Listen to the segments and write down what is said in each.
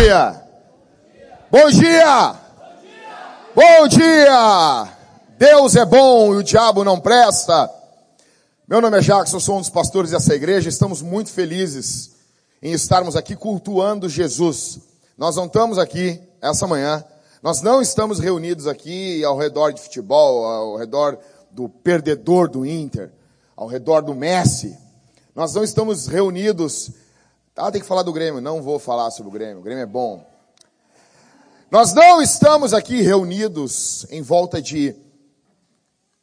dia. Bom dia. Bom dia. Deus é bom e o diabo não presta. Meu nome é Jackson, sou um dos pastores dessa igreja. Estamos muito felizes em estarmos aqui cultuando Jesus. Nós não estamos aqui essa manhã. Nós não estamos reunidos aqui ao redor de futebol, ao redor do perdedor do Inter, ao redor do Messi. Nós não estamos reunidos ah, tem que falar do Grêmio. Não vou falar sobre o Grêmio. O Grêmio é bom. Nós não estamos aqui reunidos em volta de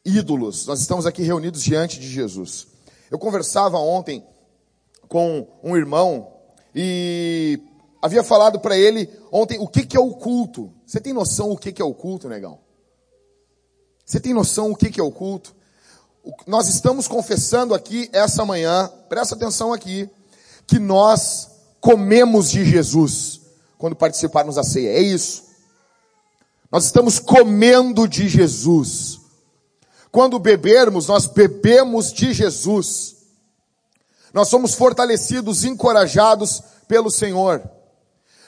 ídolos. Nós estamos aqui reunidos diante de Jesus. Eu conversava ontem com um irmão e havia falado para ele ontem o que, que é o culto. Você tem noção o que, que é o culto, negão? Você tem noção o que, que é o culto? Nós estamos confessando aqui essa manhã, presta atenção aqui, que nós comemos de Jesus quando participarmos da ceia. É isso. Nós estamos comendo de Jesus. Quando bebermos, nós bebemos de Jesus. Nós somos fortalecidos, encorajados pelo Senhor.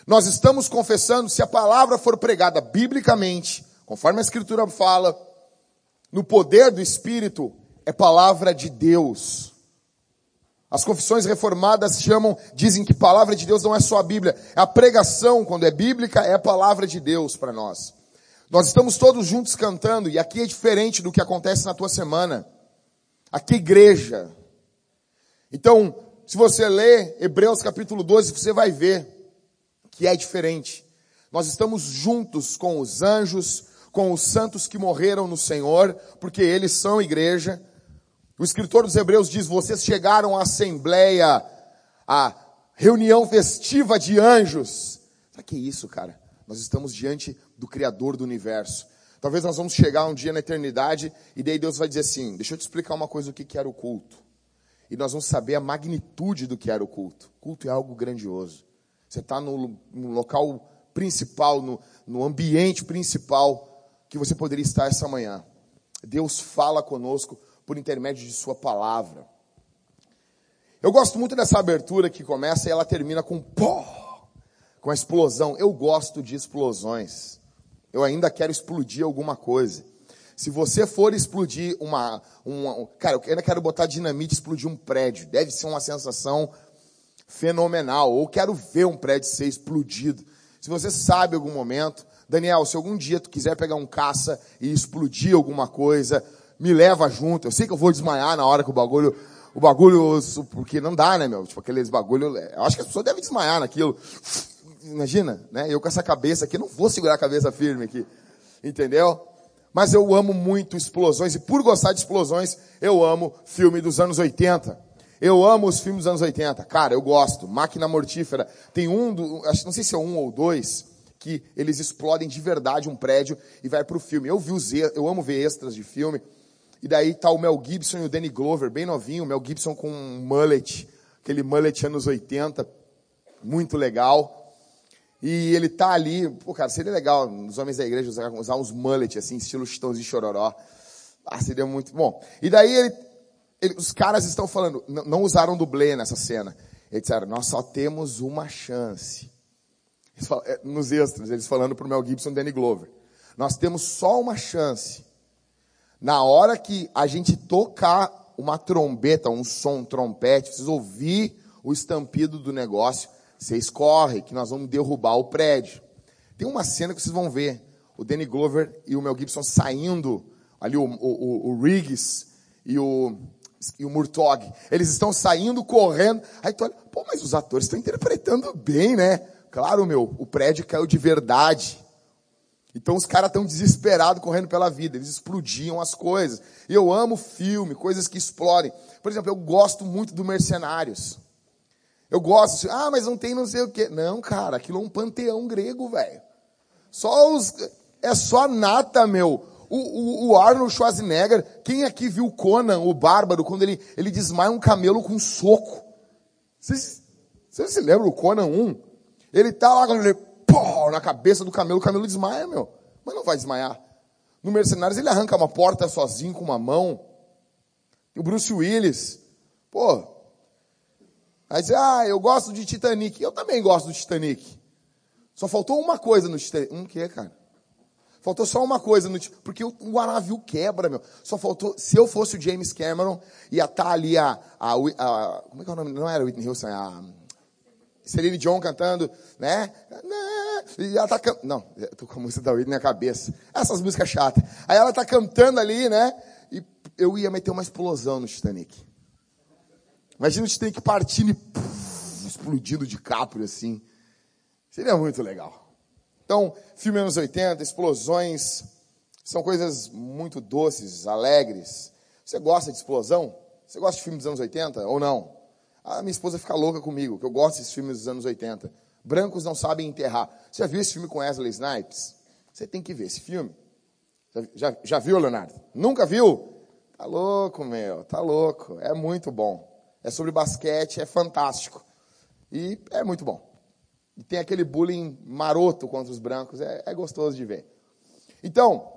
Nós estamos confessando, se a palavra for pregada biblicamente, conforme a Escritura fala, no poder do Espírito, é palavra de Deus. As confissões reformadas chamam, dizem que palavra de Deus não é só a Bíblia. A pregação, quando é bíblica, é a palavra de Deus para nós. Nós estamos todos juntos cantando, e aqui é diferente do que acontece na tua semana. Aqui é igreja. Então, se você ler Hebreus capítulo 12, você vai ver que é diferente. Nós estamos juntos com os anjos, com os santos que morreram no Senhor, porque eles são igreja. O escritor dos Hebreus diz: Vocês chegaram à assembleia, à reunião festiva de anjos. Sabe que é isso, cara? Nós estamos diante do Criador do universo. Talvez nós vamos chegar um dia na eternidade e daí Deus vai dizer assim: Deixa eu te explicar uma coisa: o que era o culto. E nós vamos saber a magnitude do que era o culto. O culto é algo grandioso. Você está no, no, local principal, no, no ambiente principal que você poderia estar essa manhã. Deus fala conosco por intermédio de sua palavra. Eu gosto muito dessa abertura que começa e ela termina com pó, com a explosão. Eu gosto de explosões. Eu ainda quero explodir alguma coisa. Se você for explodir uma, uma cara, eu ainda quero botar dinamite e explodir um prédio. Deve ser uma sensação fenomenal. Ou quero ver um prédio ser explodido. Se você sabe algum momento, Daniel, se algum dia tu quiser pegar um caça e explodir alguma coisa, me leva junto. Eu sei que eu vou desmaiar na hora que o bagulho, o bagulho, porque não dá, né, meu? Tipo, aqueles bagulho, eu acho que as pessoas devem desmaiar naquilo. Imagina, né? Eu com essa cabeça aqui, não vou segurar a cabeça firme aqui. Entendeu? Mas eu amo muito explosões, e por gostar de explosões, eu amo filme dos anos 80. Eu amo os filmes dos anos 80. Cara, eu gosto. Máquina Mortífera. Tem um, do, não sei se é um ou dois, que eles explodem de verdade um prédio e vai pro filme. Eu vi os, eu amo ver extras de filme. E daí tá o Mel Gibson e o Danny Glover, bem novinho, o Mel Gibson com um mullet, aquele mullet anos 80, muito legal. E ele tá ali, pô, cara, seria legal os homens da igreja usar, usar uns mullet, assim, estilo Chitãozinho Chororó. Ah, seria muito bom. E daí ele, ele, os caras estão falando, não, usaram dublê nessa cena. Eles disseram, nós só temos uma chance. Falam, é, nos extras, eles falando pro Mel Gibson e Danny Glover. Nós temos só uma chance na hora que a gente tocar uma trombeta, um som, um trompete, vocês ouvir o estampido do negócio, vocês correm, que nós vamos derrubar o prédio. Tem uma cena que vocês vão ver, o Danny Glover e o Mel Gibson saindo, ali o, o, o Riggs e o, e o Murtog, eles estão saindo, correndo, aí tu olha, pô, mas os atores estão interpretando bem, né? Claro, meu, o prédio caiu de verdade. Então os caras estão desesperados correndo pela vida, eles explodiam as coisas. E eu amo filme, coisas que explodem. Por exemplo, eu gosto muito do Mercenários. Eu gosto, assim, ah, mas não tem não sei o quê. Não, cara, aquilo é um panteão grego, velho. Só os. É só nata, meu. O, o, o, Arnold Schwarzenegger, quem aqui viu Conan, o bárbaro, quando ele, ele desmaia um camelo com um soco? Vocês, se lembram do Conan 1? Ele tá lá, pô, na cabeça do camelo, o camelo desmaia, meu. Mas não vai desmaiar. No Mercenários ele arranca uma porta sozinho com uma mão. O Bruce Willis, pô. Aí diz, ah, eu gosto de Titanic. Eu também gosto do Titanic. Só faltou uma coisa no Titanic. Um quê, cara? Faltou só uma coisa no porque o, navio quebra, meu. Só faltou, se eu fosse o James Cameron, ia estar tá ali a, a, a, como é que é o nome? Não era Whitney Houston, é a Celine John cantando, né? E ela tá não, eu tô com a música da Whitney na cabeça. Essas músicas chatas. Aí ela tá cantando ali, né? E eu ia meter uma explosão no Titanic. Imagina o Titanic partindo e puf, explodindo de Capri assim. Seria muito legal. Então, filme anos 80, explosões, são coisas muito doces, alegres. Você gosta de explosão? Você gosta de filmes dos anos 80 ou não? A minha esposa fica louca comigo, que eu gosto desses filmes dos anos 80. Brancos não sabem enterrar. Você já viu esse filme com Wesley Snipes? Você tem que ver esse filme. Já, já, já viu, Leonardo? Nunca viu? Tá louco, meu, tá louco. É muito bom. É sobre basquete, é fantástico. E é muito bom. E tem aquele bullying maroto contra os brancos, é, é gostoso de ver. Então,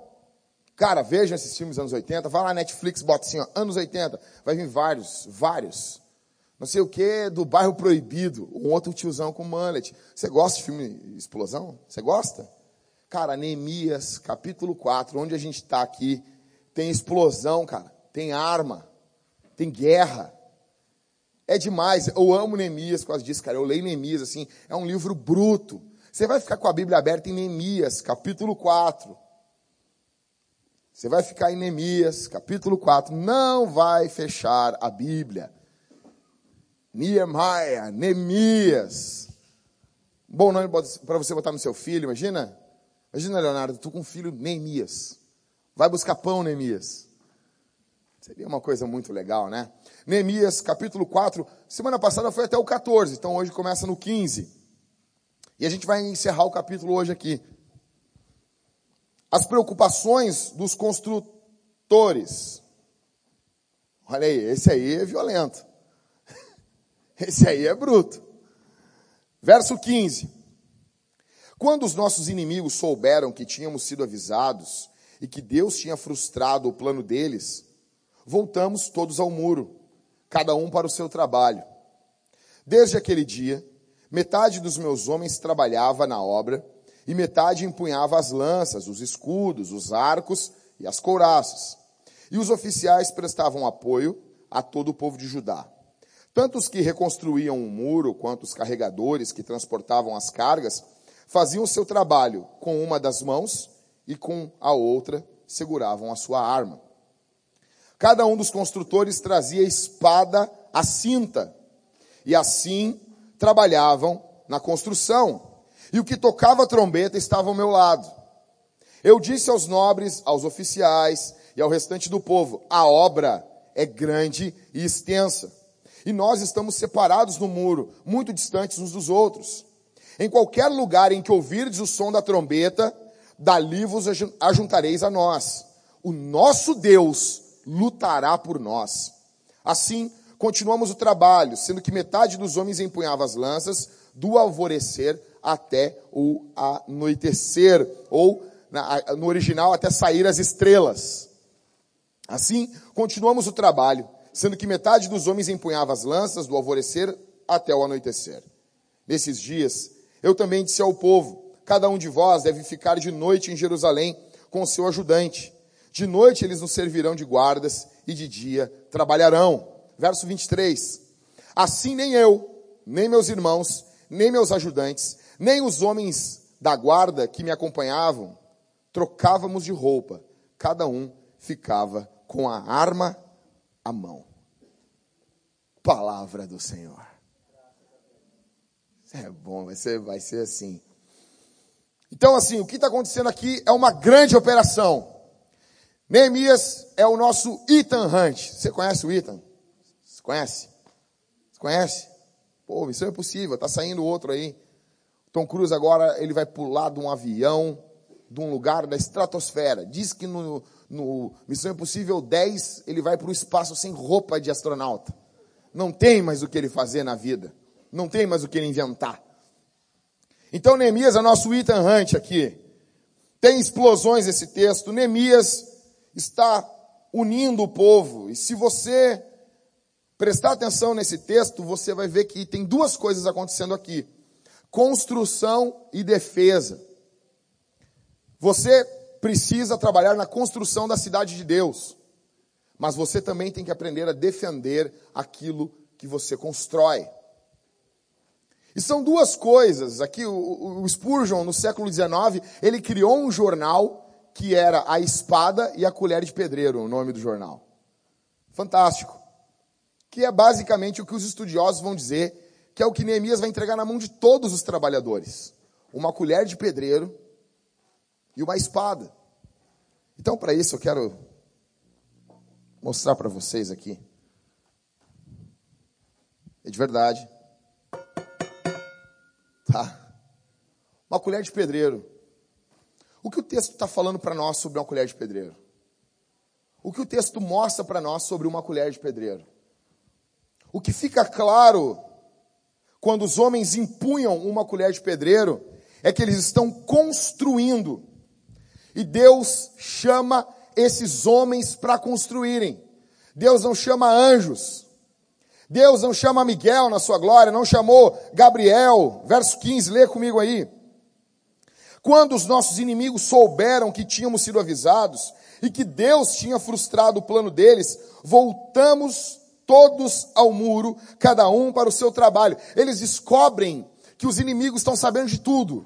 cara, vejam esses filmes dos anos 80, vai lá na Netflix, bota assim, ó, anos 80, vai vir vários, vários. Não sei o que, do bairro proibido, um outro tiozão com mullet. Você gosta de filme explosão? Você gosta? Cara, Neemias, capítulo 4, onde a gente está aqui, tem explosão, cara, tem arma, tem guerra. É demais. Eu amo Neemias por causa disso, cara. Eu leio Neemias, assim, é um livro bruto. Você vai ficar com a Bíblia aberta em Neemias, capítulo 4. Você vai ficar em Neemias, capítulo 4. Não vai fechar a Bíblia. Nehemiah, Neemias. Bom nome para você botar no seu filho, imagina? Imagina, Leonardo, tu com um filho Neemias. Vai buscar pão, Neemias. Seria uma coisa muito legal, né? Neemias, capítulo 4. Semana passada foi até o 14, então hoje começa no 15. E a gente vai encerrar o capítulo hoje aqui. As preocupações dos construtores. Olha aí, esse aí é violento. Esse aí é bruto. Verso 15. Quando os nossos inimigos souberam que tínhamos sido avisados e que Deus tinha frustrado o plano deles, voltamos todos ao muro cada um para o seu trabalho. Desde aquele dia, metade dos meus homens trabalhava na obra e metade empunhava as lanças, os escudos, os arcos e as couraças. E os oficiais prestavam apoio a todo o povo de Judá. Tanto os que reconstruíam o um muro quanto os carregadores que transportavam as cargas faziam o seu trabalho com uma das mãos e com a outra seguravam a sua arma. Cada um dos construtores trazia espada à cinta, e assim trabalhavam na construção. E o que tocava a trombeta estava ao meu lado. Eu disse aos nobres, aos oficiais e ao restante do povo: a obra é grande e extensa. E nós estamos separados no muro, muito distantes uns dos outros. Em qualquer lugar em que ouvirdes o som da trombeta, dali vos ajuntareis a nós. O nosso Deus lutará por nós. Assim, continuamos o trabalho, sendo que metade dos homens empunhava as lanças, do alvorecer até o anoitecer, ou no original, até sair as estrelas. Assim, continuamos o trabalho, sendo que metade dos homens empunhava as lanças, do alvorecer até o anoitecer. Nesses dias, eu também disse ao povo: cada um de vós deve ficar de noite em Jerusalém com o seu ajudante de noite eles nos servirão de guardas e de dia trabalharão. Verso 23. Assim nem eu, nem meus irmãos, nem meus ajudantes, nem os homens da guarda que me acompanhavam, trocávamos de roupa. Cada um ficava com a arma à mão. Palavra do Senhor. É bom, vai ser, vai ser assim. Então, assim, o que está acontecendo aqui é uma grande operação. Neemias é o nosso Ethan Hunt. Você conhece o Ethan? Você conhece? Você conhece? Pô, isso é possível, tá saindo outro aí. Tom Cruise agora ele vai pular de um avião, de um lugar da estratosfera. Diz que no, no Missão Impossível 10 ele vai para o espaço sem roupa de astronauta. Não tem mais o que ele fazer na vida. Não tem mais o que ele inventar. Então Neemias é nosso Ethan Hunt aqui. Tem explosões esse texto. Neemias está unindo o povo. E se você prestar atenção nesse texto, você vai ver que tem duas coisas acontecendo aqui. construção e defesa. Você precisa trabalhar na construção da cidade de Deus, mas você também tem que aprender a defender aquilo que você constrói. E são duas coisas. Aqui o, o Spurgeon, no século XIX, ele criou um jornal que era a espada e a colher de pedreiro, o nome do jornal. Fantástico. Que é basicamente o que os estudiosos vão dizer, que é o que Neemias vai entregar na mão de todos os trabalhadores. Uma colher de pedreiro e uma espada. Então, para isso, eu quero mostrar para vocês aqui. É de verdade. Tá? Uma colher de pedreiro. O que o texto está falando para nós sobre uma colher de pedreiro? O que o texto mostra para nós sobre uma colher de pedreiro? O que fica claro quando os homens empunham uma colher de pedreiro é que eles estão construindo. E Deus chama esses homens para construírem. Deus não chama anjos. Deus não chama Miguel na sua glória, não chamou Gabriel. Verso 15, lê comigo aí. Quando os nossos inimigos souberam que tínhamos sido avisados e que Deus tinha frustrado o plano deles, voltamos todos ao muro, cada um para o seu trabalho. Eles descobrem que os inimigos estão sabendo de tudo,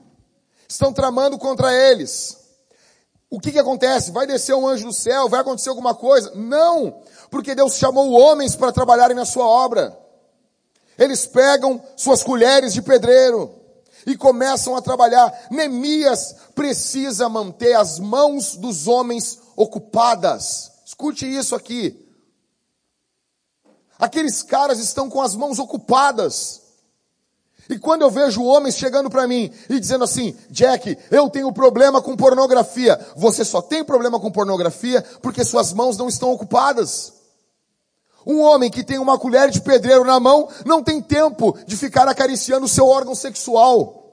estão tramando contra eles. O que, que acontece? Vai descer um anjo do céu? Vai acontecer alguma coisa? Não! Porque Deus chamou homens para trabalharem na sua obra. Eles pegam suas colheres de pedreiro e começam a trabalhar. Neemias precisa manter as mãos dos homens ocupadas. Escute isso aqui. Aqueles caras estão com as mãos ocupadas. E quando eu vejo homens chegando para mim e dizendo assim, Jack, eu tenho problema com pornografia. Você só tem problema com pornografia porque suas mãos não estão ocupadas. Um homem que tem uma colher de pedreiro na mão não tem tempo de ficar acariciando o seu órgão sexual.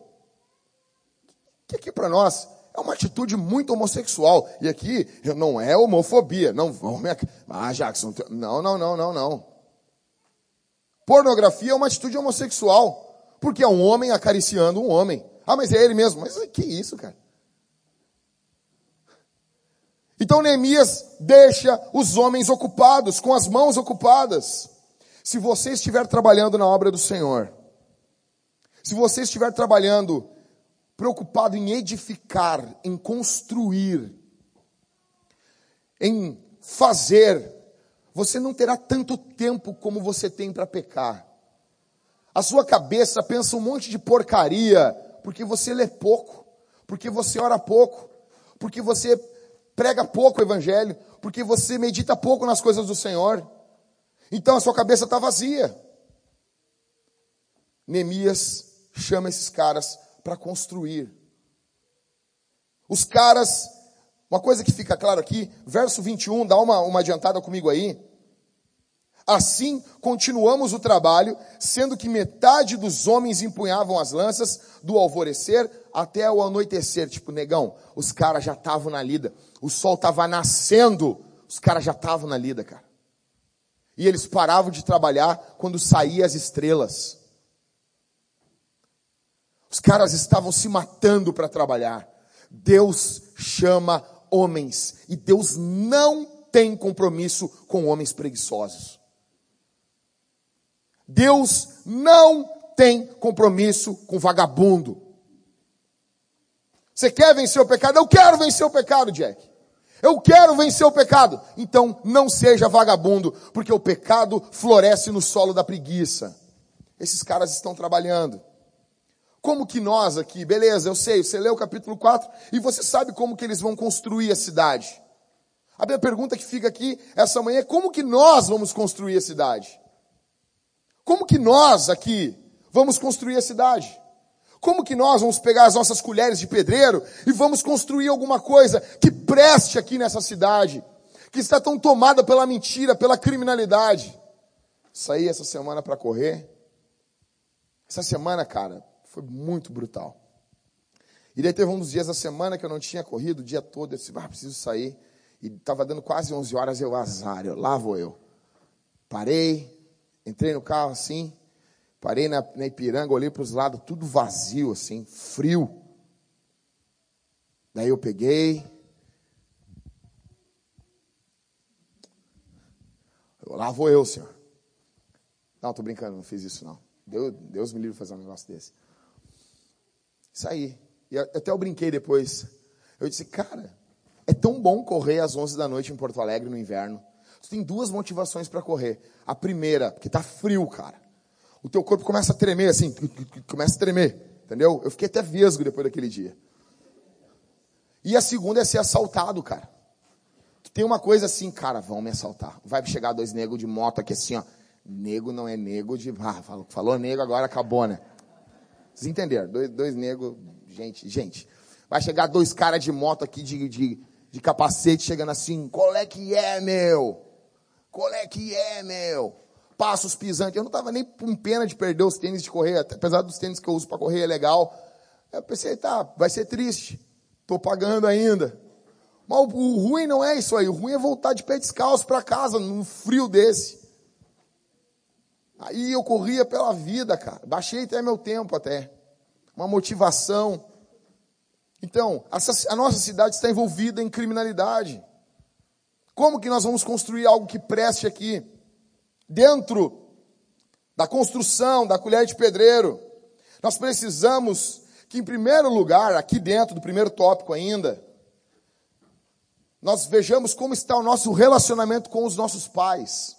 Que aqui para nós é uma atitude muito homossexual. E aqui não é homofobia. Não, ah, Jackson, não, não, não, não, não. Pornografia é uma atitude homossexual. Porque é um homem acariciando um homem. Ah, mas é ele mesmo. Mas que isso, cara? Então Neemias deixa os homens ocupados, com as mãos ocupadas. Se você estiver trabalhando na obra do Senhor, se você estiver trabalhando preocupado em edificar, em construir, em fazer, você não terá tanto tempo como você tem para pecar. A sua cabeça pensa um monte de porcaria, porque você lê pouco, porque você ora pouco, porque você prega pouco o evangelho, porque você medita pouco nas coisas do Senhor. Então a sua cabeça está vazia. Neemias chama esses caras para construir. Os caras, uma coisa que fica claro aqui, verso 21, dá uma, uma adiantada comigo aí. Assim continuamos o trabalho, sendo que metade dos homens empunhavam as lanças do alvorecer até o anoitecer. Tipo, negão, os caras já estavam na lida. O sol estava nascendo, os caras já estavam na lida, cara. E eles paravam de trabalhar quando saíam as estrelas. Os caras estavam se matando para trabalhar. Deus chama homens e Deus não tem compromisso com homens preguiçosos. Deus não tem compromisso com vagabundo. Você quer vencer o pecado? Eu quero vencer o pecado, Jack. Eu quero vencer o pecado. Então não seja vagabundo, porque o pecado floresce no solo da preguiça. Esses caras estão trabalhando. Como que nós aqui, beleza, eu sei, você leu o capítulo 4 e você sabe como que eles vão construir a cidade. A minha pergunta que fica aqui essa manhã é como que nós vamos construir a cidade? Como que nós aqui vamos construir a cidade? Como que nós vamos pegar as nossas colheres de pedreiro e vamos construir alguma coisa que preste aqui nessa cidade, que está tão tomada pela mentira, pela criminalidade? Saí essa semana para correr. Essa semana, cara, foi muito brutal. E daí teve um dos dias da semana que eu não tinha corrido o dia todo. Eu disse, ah, preciso sair. E estava dando quase 11 horas, eu azar, eu, lá vou eu. Parei, Entrei no carro assim, Parei na, na Ipiranga, olhei para os lados, tudo vazio, assim, frio. Daí eu peguei. Lá vou eu, senhor. Não, tô brincando, não fiz isso não. Deus, Deus me livre de fazer um negócio desse. Saí. E até eu brinquei depois. Eu disse, cara, é tão bom correr às 11 da noite em Porto Alegre no inverno. Tu tem duas motivações para correr. A primeira, porque tá frio, cara o teu corpo começa a tremer assim, começa a tremer, entendeu? Eu fiquei até vesgo depois daquele dia. E a segunda é ser assaltado, cara. Tem uma coisa assim, cara, vão me assaltar. Vai chegar dois negros de moto aqui assim, ó. Nego não é nego de. Ah, falou, falou nego, agora acabou, né? Vocês entenderam? Dois, dois negros, gente, gente. Vai chegar dois caras de moto aqui de, de, de capacete chegando assim, qual é que é, meu? Qual é que é, meu? passos pisantes. Eu não estava nem com pena de perder os tênis de correr, apesar dos tênis que eu uso para correr é legal. Eu pensei, tá, vai ser triste. Estou pagando ainda. Mas o, o, ruim não é isso aí. O ruim é voltar de pé descalço para casa, num frio desse. Aí eu corria pela vida, cara. Baixei até meu tempo até. Uma motivação. Então, a nossa cidade está envolvida em criminalidade. Como que nós vamos construir algo que preste aqui? dentro da construção da colher de pedreiro, nós precisamos que, em primeiro lugar, aqui dentro do primeiro tópico ainda, nós vejamos como está o nosso relacionamento com os nossos pais.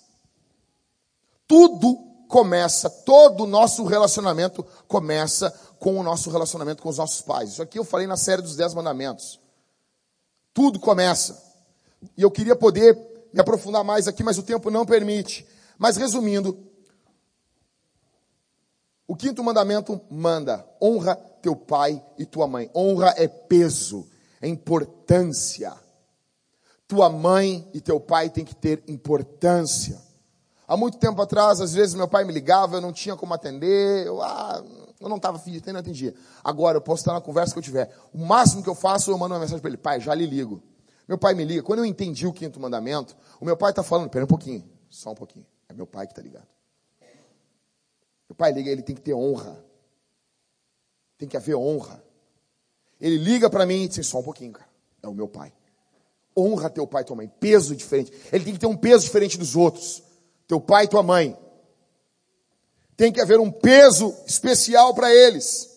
Tudo começa, todo o nosso relacionamento começa com o nosso relacionamento com os nossos pais. Isso aqui eu falei na série dos Dez Mandamentos. Tudo começa. E eu queria poder me aprofundar mais aqui, mas o tempo não permite. Mas resumindo, o quinto mandamento manda: honra teu pai e tua mãe. Honra é peso, é importância. Tua mãe e teu pai têm que ter importância. Há muito tempo atrás, às vezes meu pai me ligava, eu não tinha como atender, eu, ah, eu não estava afim não atendia. Agora eu posso estar na conversa que eu tiver. O máximo que eu faço, eu mando uma mensagem para ele: pai, já lhe ligo. Meu pai me liga. Quando eu entendi o quinto mandamento, o meu pai está falando: pera um pouquinho, só um pouquinho. É meu pai que está ligado. Meu pai liga, ele tem que ter honra. Tem que haver honra. Ele liga para mim e diz: só um pouquinho, cara. É o meu pai. Honra teu pai e tua mãe. Peso diferente. Ele tem que ter um peso diferente dos outros. Teu pai e tua mãe. Tem que haver um peso especial para eles.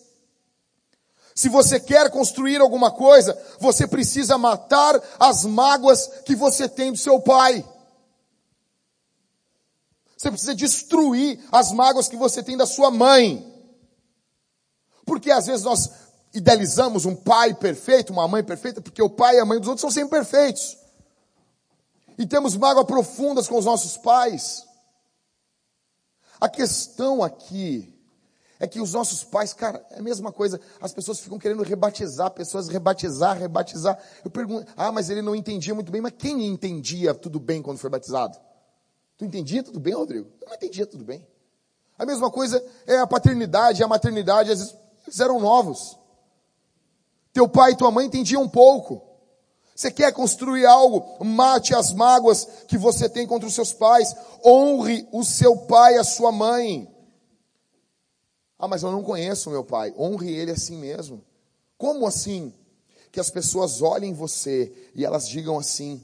Se você quer construir alguma coisa, você precisa matar as mágoas que você tem do seu pai. Você precisa destruir as mágoas que você tem da sua mãe. Porque às vezes nós idealizamos um pai perfeito, uma mãe perfeita, porque o pai e a mãe dos outros são sempre perfeitos. E temos mágoas profundas com os nossos pais. A questão aqui é que os nossos pais, cara, é a mesma coisa. As pessoas ficam querendo rebatizar, pessoas rebatizar, rebatizar. Eu pergunto, ah, mas ele não entendia muito bem. Mas quem entendia tudo bem quando foi batizado? Tu entendia tudo bem, Rodrigo? Eu não entendia tudo bem. A mesma coisa é a paternidade a maternidade, às vezes eram novos. Teu pai e tua mãe entendiam um pouco. Você quer construir algo, mate as mágoas que você tem contra os seus pais, honre o seu pai e a sua mãe. Ah, mas eu não conheço meu pai. Honre ele assim mesmo. Como assim? Que as pessoas olhem você e elas digam assim: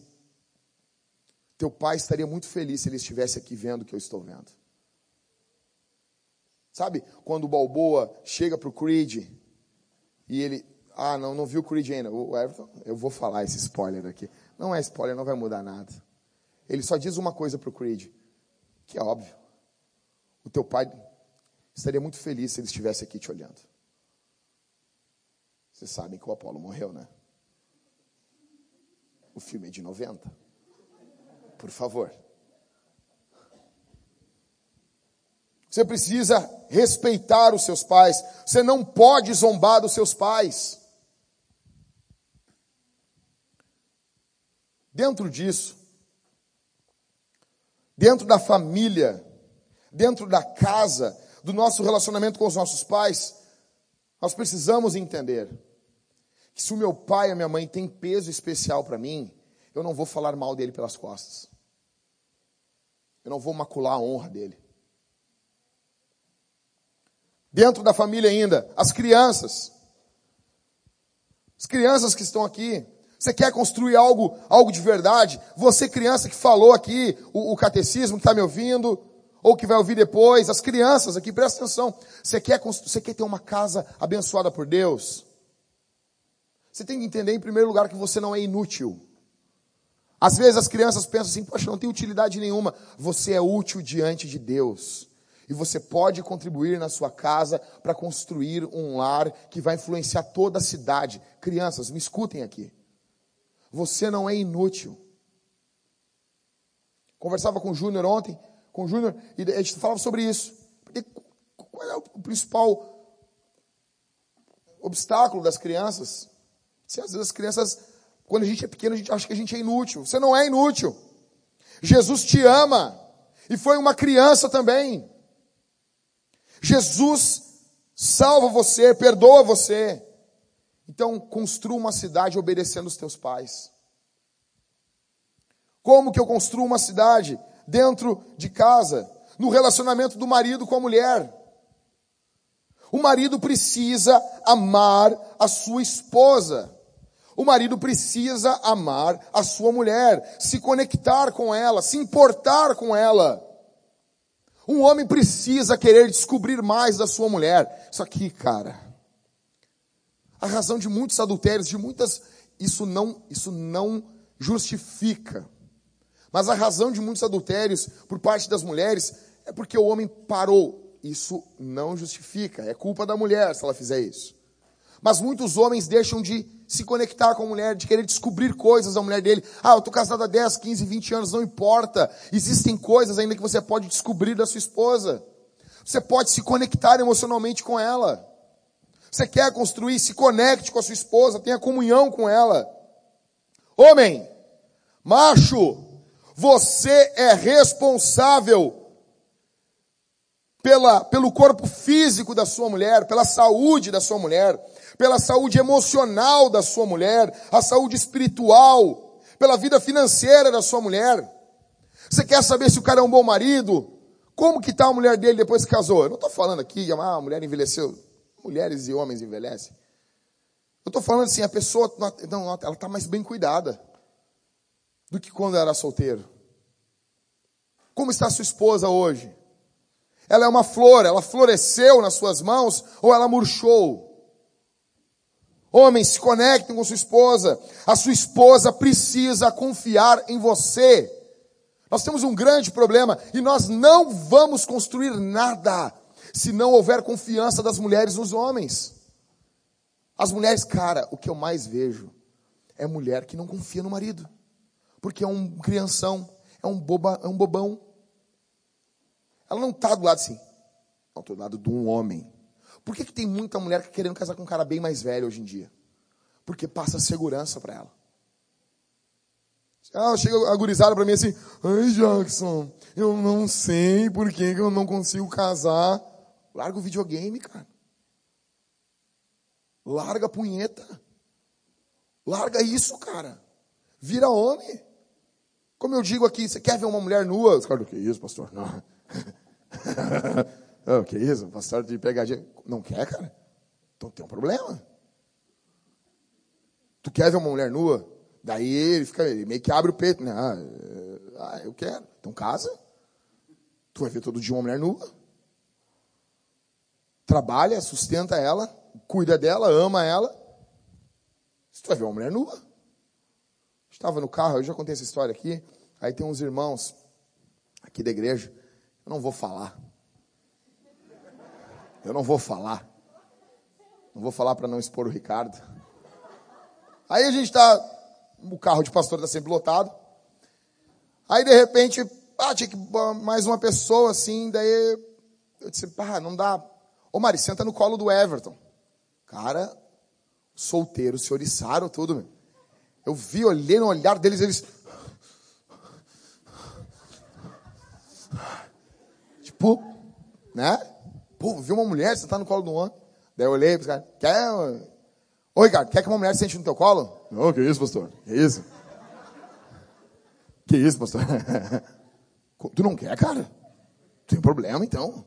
teu pai estaria muito feliz se ele estivesse aqui vendo o que eu estou vendo. Sabe, quando o Balboa chega para o Creed e ele. Ah, não, não viu o Creed ainda. O Everton, eu vou falar esse spoiler aqui. Não é spoiler, não vai mudar nada. Ele só diz uma coisa para o Creed, que é óbvio. O teu pai estaria muito feliz se ele estivesse aqui te olhando. Vocês sabem que o Apolo morreu, né? O filme é de 90 por favor. Você precisa respeitar os seus pais. Você não pode zombar dos seus pais. Dentro disso, dentro da família, dentro da casa, do nosso relacionamento com os nossos pais, nós precisamos entender que se o meu pai e a minha mãe têm peso especial para mim, eu não vou falar mal dele pelas costas. Eu não vou macular a honra dele. Dentro da família ainda, as crianças. As crianças que estão aqui. Você quer construir algo, algo de verdade? Você, criança que falou aqui, o, o catecismo que está me ouvindo, ou que vai ouvir depois, as crianças aqui, presta atenção. Você quer, você quer ter uma casa abençoada por Deus? Você tem que entender, em primeiro lugar, que você não é inútil. Às vezes as crianças pensam assim, poxa, não tem utilidade nenhuma. Você é útil diante de Deus. E você pode contribuir na sua casa para construir um lar que vai influenciar toda a cidade. Crianças, me escutem aqui. Você não é inútil. Conversava com o Júnior ontem, com o Júnior, e a gente falava sobre isso. Qual é o principal obstáculo das crianças? Se às vezes as crianças, quando a gente é pequeno, a gente acha que a gente é inútil. Você não é inútil. Jesus te ama. E foi uma criança também. Jesus salva você, perdoa você. Então, construa uma cidade obedecendo os teus pais. Como que eu construo uma cidade? Dentro de casa, no relacionamento do marido com a mulher. O marido precisa amar a sua esposa. O marido precisa amar a sua mulher, se conectar com ela, se importar com ela. Um homem precisa querer descobrir mais da sua mulher. Isso aqui, cara. A razão de muitos adultérios, de muitas, isso não, isso não justifica. Mas a razão de muitos adultérios por parte das mulheres é porque o homem parou. Isso não justifica. É culpa da mulher se ela fizer isso. Mas muitos homens deixam de se conectar com a mulher, de querer descobrir coisas da mulher dele. Ah, eu estou casado há 10, 15, 20 anos, não importa. Existem coisas ainda que você pode descobrir da sua esposa. Você pode se conectar emocionalmente com ela. Você quer construir, se conecte com a sua esposa, tenha comunhão com ela. Homem, macho, você é responsável pela, pelo corpo físico da sua mulher, pela saúde da sua mulher, pela saúde emocional da sua mulher, a saúde espiritual, pela vida financeira da sua mulher. Você quer saber se o cara é um bom marido? Como que está a mulher dele depois que casou? Eu não estou falando aqui, ah, a mulher envelheceu. Mulheres e homens envelhecem. Eu estou falando assim, a pessoa, não, ela está mais bem cuidada do que quando era solteiro. Como está sua esposa hoje? Ela é uma flor, ela floresceu nas suas mãos ou ela murchou? Homens, se conectem com sua esposa. A sua esposa precisa confiar em você. Nós temos um grande problema e nós não vamos construir nada se não houver confiança das mulheres nos homens. As mulheres, cara, o que eu mais vejo é mulher que não confia no marido. Porque é um crianção, é um, boba, é um bobão. Ela não está do lado assim. Não, estou do lado de um homem. Por que, que tem muita mulher querendo casar com um cara bem mais velho hoje em dia? Porque passa segurança para ela. Ah, chega a gurizada para mim assim, ai Jackson, eu não sei por que eu não consigo casar. Larga o videogame, cara. Larga a punheta. Larga isso, cara. Vira homem. Como eu digo aqui, você quer ver uma mulher nua? Os caras, o que é isso, pastor? Não. oh, que isso? Pastor de pegadinha. Não quer, cara? Então tem um problema. Tu quer ver uma mulher nua? Daí ele fica, ele meio que abre o peito, né? Ah, ah, eu quero. Então casa. Tu vai ver todo dia uma mulher nua. Trabalha, sustenta ela, cuida dela, ama ela. Tu vai ver uma mulher nua. Estava no carro, eu já contei essa história aqui. Aí tem uns irmãos aqui da igreja. Eu não vou falar. Eu não vou falar. Não vou falar para não expor o Ricardo. Aí a gente está. O carro de pastor está sempre lotado. Aí de repente, ah, tinha que mais uma pessoa assim. Daí eu disse, pá, não dá. Ô Mari, senta no colo do Everton. Cara, solteiros se oriçaram tudo. Meu. Eu vi, olhei no olhar deles, eles. Tipo, né? Pô, viu uma mulher sentar no colo do homem. Daí eu olhei para os caras, quer. Ô Ricardo, quer que uma mulher sente no teu colo? Não, que isso, pastor? Que isso? Que isso, pastor? tu não quer, cara? Tem problema então?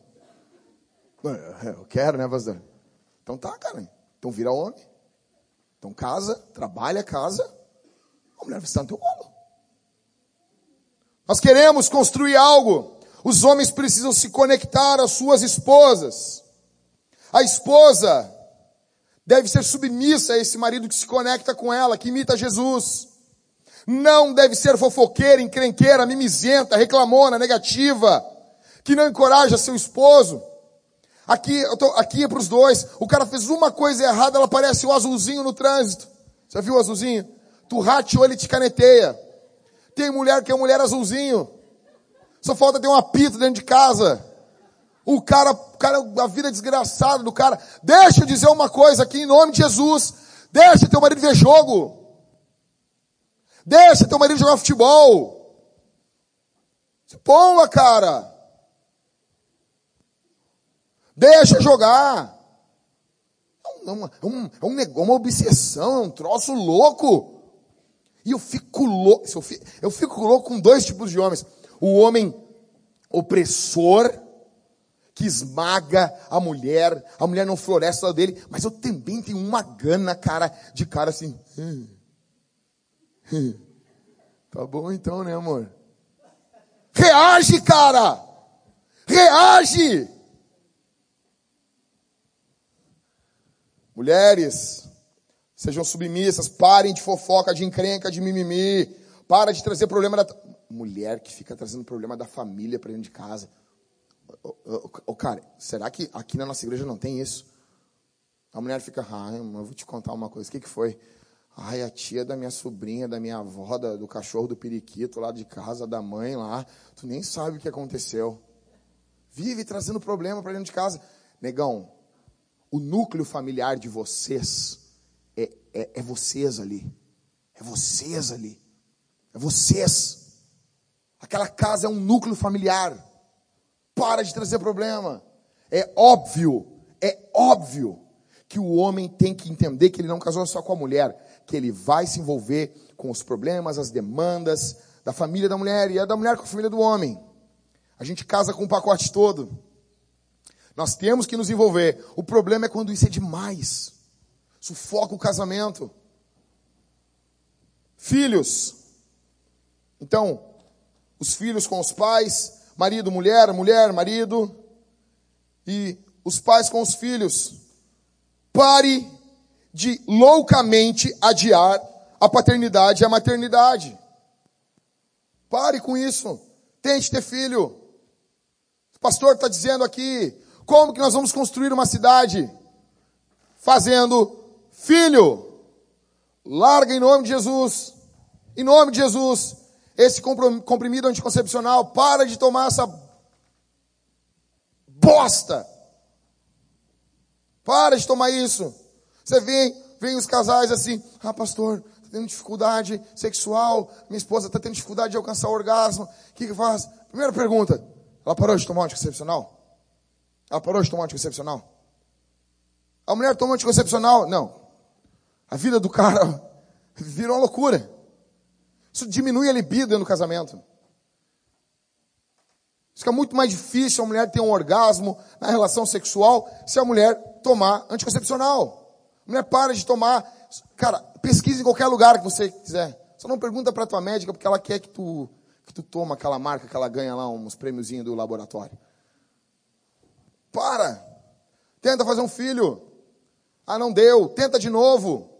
Eu quero, né, pastor? Então tá, cara. Então vira homem. Então casa, trabalha, casa. A mulher vai estar no teu colo. Nós queremos construir algo. Os homens precisam se conectar às suas esposas. A esposa deve ser submissa a esse marido que se conecta com ela, que imita Jesus. Não deve ser fofoqueira, encrenqueira, mimizenta, reclamona, negativa, que não encoraja seu esposo. Aqui, eu tô, aqui é para os dois. O cara fez uma coisa errada, ela parece o azulzinho no trânsito. Já viu o azulzinho? Tu rateou, ele te caneteia. Tem mulher que é mulher azulzinho. Só falta ter um apito dentro de casa. O cara, o cara, a vida desgraçada do cara. Deixa eu dizer uma coisa aqui em nome de Jesus. Deixa teu marido ver jogo. Deixa teu marido jogar futebol. Se cara. Deixa jogar. É, uma, é, um, é, um, é uma obsessão, é um troço louco. E eu fico louco, eu fico louco com dois tipos de homens. O homem opressor, que esmaga a mulher, a mulher não floresce ao dele, mas eu também tenho uma gana, cara, de cara assim. Hum, hum, tá bom então, né, amor? Reage, cara! Reage! Mulheres, sejam submissas, parem de fofoca, de encrenca, de mimimi. Para de trazer problema da. Mulher que fica trazendo problema da família para dentro de casa. Ô, ô, ô, cara, será que aqui na nossa igreja não tem isso? A mulher fica, ai, eu vou te contar uma coisa. O que, que foi? Ai, a tia da minha sobrinha, da minha avó, da, do cachorro do periquito lá de casa, da mãe lá. Tu nem sabe o que aconteceu. Vive trazendo problema para dentro de casa. Negão, o núcleo familiar de vocês é, é, é vocês ali. É vocês ali. É vocês. Aquela casa é um núcleo familiar. Para de trazer problema. É óbvio, é óbvio que o homem tem que entender que ele não casou só com a mulher, que ele vai se envolver com os problemas, as demandas da família da mulher e a da mulher com a família do homem. A gente casa com o pacote todo. Nós temos que nos envolver. O problema é quando isso é demais. Sufoca o casamento. Filhos. Então, os filhos com os pais, marido, mulher, mulher, marido, e os pais com os filhos. Pare de loucamente adiar a paternidade e a maternidade. Pare com isso. Tente ter filho. O pastor está dizendo aqui, como que nós vamos construir uma cidade? Fazendo filho. Larga em nome de Jesus. Em nome de Jesus. Esse comprimido anticoncepcional. Para de tomar essa bosta. Para de tomar isso. Você vem, vem os casais assim, ah pastor, tá tendo dificuldade sexual, minha esposa está tendo dificuldade de alcançar o orgasmo, o que que faz? Primeira pergunta, ela parou de tomar anticoncepcional? Ela parou de tomar anticoncepcional? A mulher toma anticoncepcional? Não. A vida do cara virou uma loucura. Isso diminui a libido no casamento. Fica muito mais difícil a mulher ter um orgasmo na relação sexual se a mulher tomar anticoncepcional. A mulher para de tomar. Cara, pesquise em qualquer lugar que você quiser. Só não pergunta para tua médica porque ela quer que tu, que tu toma aquela marca que ela ganha lá, uns prêmiozinhos do laboratório. Para. Tenta fazer um filho. Ah, não deu. Tenta de novo.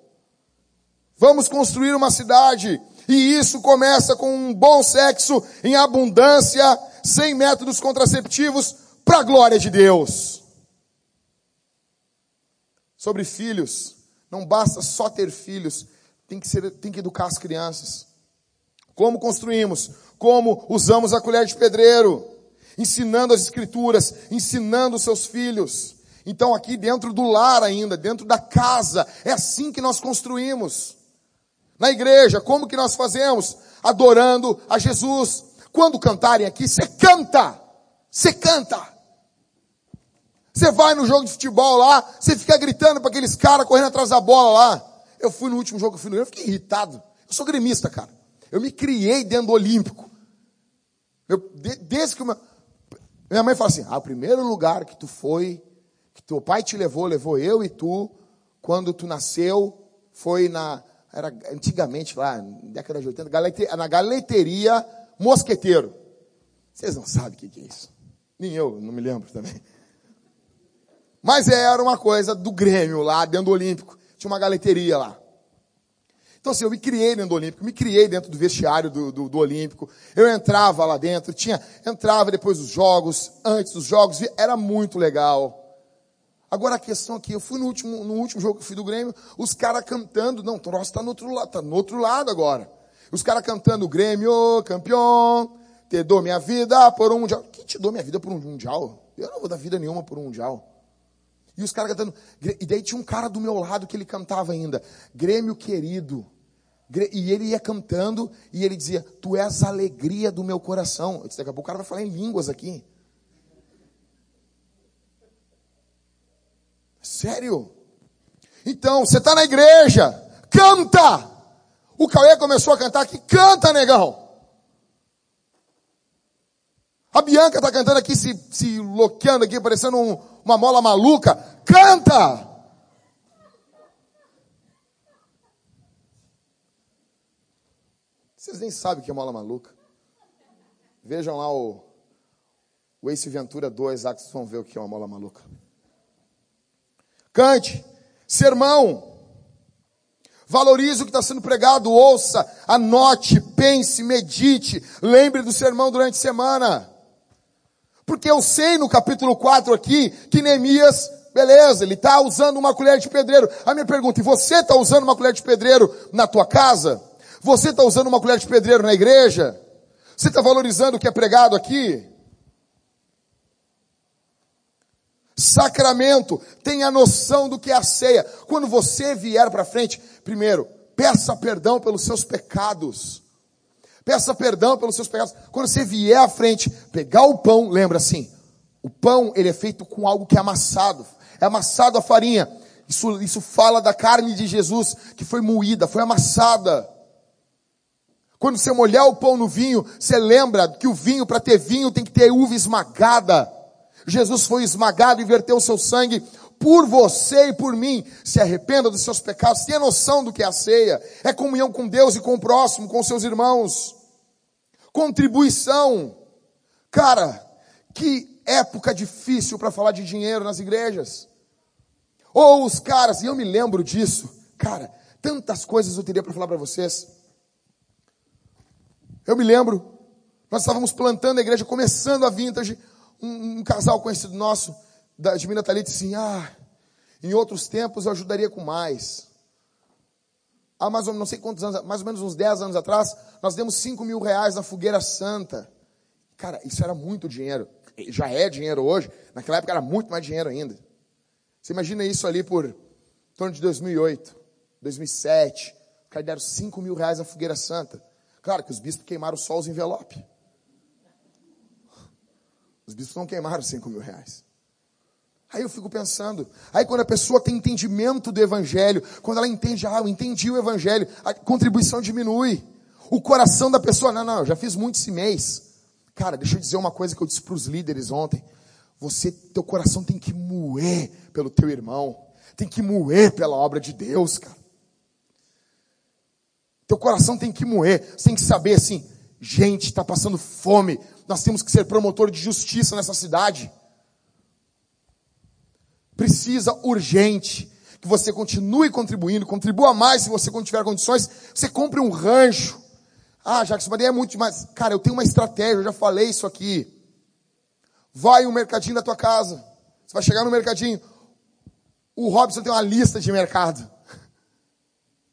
Vamos construir uma cidade. E isso começa com um bom sexo em abundância, sem métodos contraceptivos, para a glória de Deus. Sobre filhos, não basta só ter filhos, tem que, ser, tem que educar as crianças. Como construímos? Como usamos a colher de pedreiro? ensinando as escrituras, ensinando os seus filhos. Então aqui dentro do lar ainda, dentro da casa, é assim que nós construímos. Na igreja, como que nós fazemos? Adorando a Jesus. Quando cantarem aqui, você canta. Você canta. Você vai no jogo de futebol lá, você fica gritando para aqueles caras correndo atrás da bola lá. Eu fui no último jogo que eu fui no eu fiquei irritado. Eu sou gremista, cara. Eu me criei dentro do Olímpico. Eu, desde que meu, minha mãe fala assim: ah, o primeiro lugar que tu foi Que teu pai te levou, levou eu e tu, quando tu nasceu, foi na, era antigamente lá, década de 80, galete, na galeteria Mosqueteiro. Vocês não sabem o que é isso. Nem eu, não me lembro também. Mas era uma coisa do Grêmio lá dentro do Olímpico. Tinha uma galeteria lá. Então assim, eu me criei dentro do Olímpico, me criei dentro do vestiário do, do, do Olímpico. Eu entrava lá dentro, tinha, entrava depois dos jogos, antes dos jogos, era muito legal. Agora a questão aqui, eu fui no último, no último jogo que fui do Grêmio, os caras cantando, não, o troço tá no outro lado, tá no outro lado agora. Os caras cantando Grêmio, campeão, te dou minha vida por um mundial. Quem te dou minha vida por um mundial? Eu não vou dar vida nenhuma por um mundial. E os caras cantando. E daí tinha um cara do meu lado que ele cantava ainda. Grêmio querido. E ele ia cantando e ele dizia: Tu és a alegria do meu coração. Eu disse, daqui a pouco o cara vai falar em línguas aqui. Sério? Então, você está na igreja, canta! O Cauê começou a cantar aqui, canta, negão! A Bianca está cantando aqui, se, se loqueando aqui, parecendo um, uma mola maluca. Canta! Vocês nem sabem o que é mola maluca. Vejam lá o, o Ace Ventura 2, lá que vocês vão ver o que é uma mola maluca. Cante. Sermão. Valorize o que está sendo pregado, ouça, anote, pense, medite, lembre do sermão durante a semana. Porque eu sei no capítulo 4 aqui que Neemias, beleza, ele está usando uma colher de pedreiro. A minha pergunta, e você está usando uma colher de pedreiro na tua casa? Você está usando uma colher de pedreiro na igreja? Você está valorizando o que é pregado aqui? Sacramento, tenha noção do que é a ceia. Quando você vier para frente, primeiro, peça perdão pelos seus pecados. Peça perdão pelos seus pecados. Quando você vier à frente, pegar o pão, lembra assim, o pão ele é feito com algo que é amassado. É amassado a farinha. Isso, isso fala da carne de Jesus que foi moída, foi amassada. Quando você molhar o pão no vinho, você lembra que o vinho, para ter vinho, tem que ter uva esmagada. Jesus foi esmagado e verteu o seu sangue por você e por mim. Se arrependa dos seus pecados, tenha noção do que é a ceia. É comunhão com Deus e com o próximo, com seus irmãos. Contribuição. Cara, que época difícil para falar de dinheiro nas igrejas. Ou os caras, e eu me lembro disso, cara, tantas coisas eu teria para falar para vocês. Eu me lembro, nós estávamos plantando a igreja, começando a vintage, um, um casal conhecido nosso, da, de Minas Thalita, assim, ah, em outros tempos eu ajudaria com mais há mais ou menos, não sei quantos anos, mais ou menos uns 10 anos atrás, nós demos 5 mil reais na fogueira santa. Cara, isso era muito dinheiro. Já é dinheiro hoje. Naquela época era muito mais dinheiro ainda. Você imagina isso ali por em torno de 2008, 2007. Os caras deram 5 mil reais na fogueira santa. Claro que os bispos queimaram só os envelopes. Os bispos não queimaram 5 mil reais. Aí eu fico pensando, aí quando a pessoa tem entendimento do evangelho, quando ela entende, ah, eu entendi o evangelho, a contribuição diminui. O coração da pessoa, não, não, eu já fiz muito esse mês. Cara, deixa eu dizer uma coisa que eu disse para os líderes ontem. Você, teu coração tem que moer pelo teu irmão. Tem que moer pela obra de Deus, cara. Teu coração tem que moer. Você tem que saber assim, gente, está passando fome. Nós temos que ser promotor de justiça nessa cidade precisa urgente que você continue contribuindo, contribua mais se você tiver condições, você compre um rancho. Ah, Jacques, mas é muito demais. Cara, eu tenho uma estratégia, eu já falei isso aqui. Vai um mercadinho da tua casa. Você vai chegar no mercadinho. O Robson tem uma lista de mercado.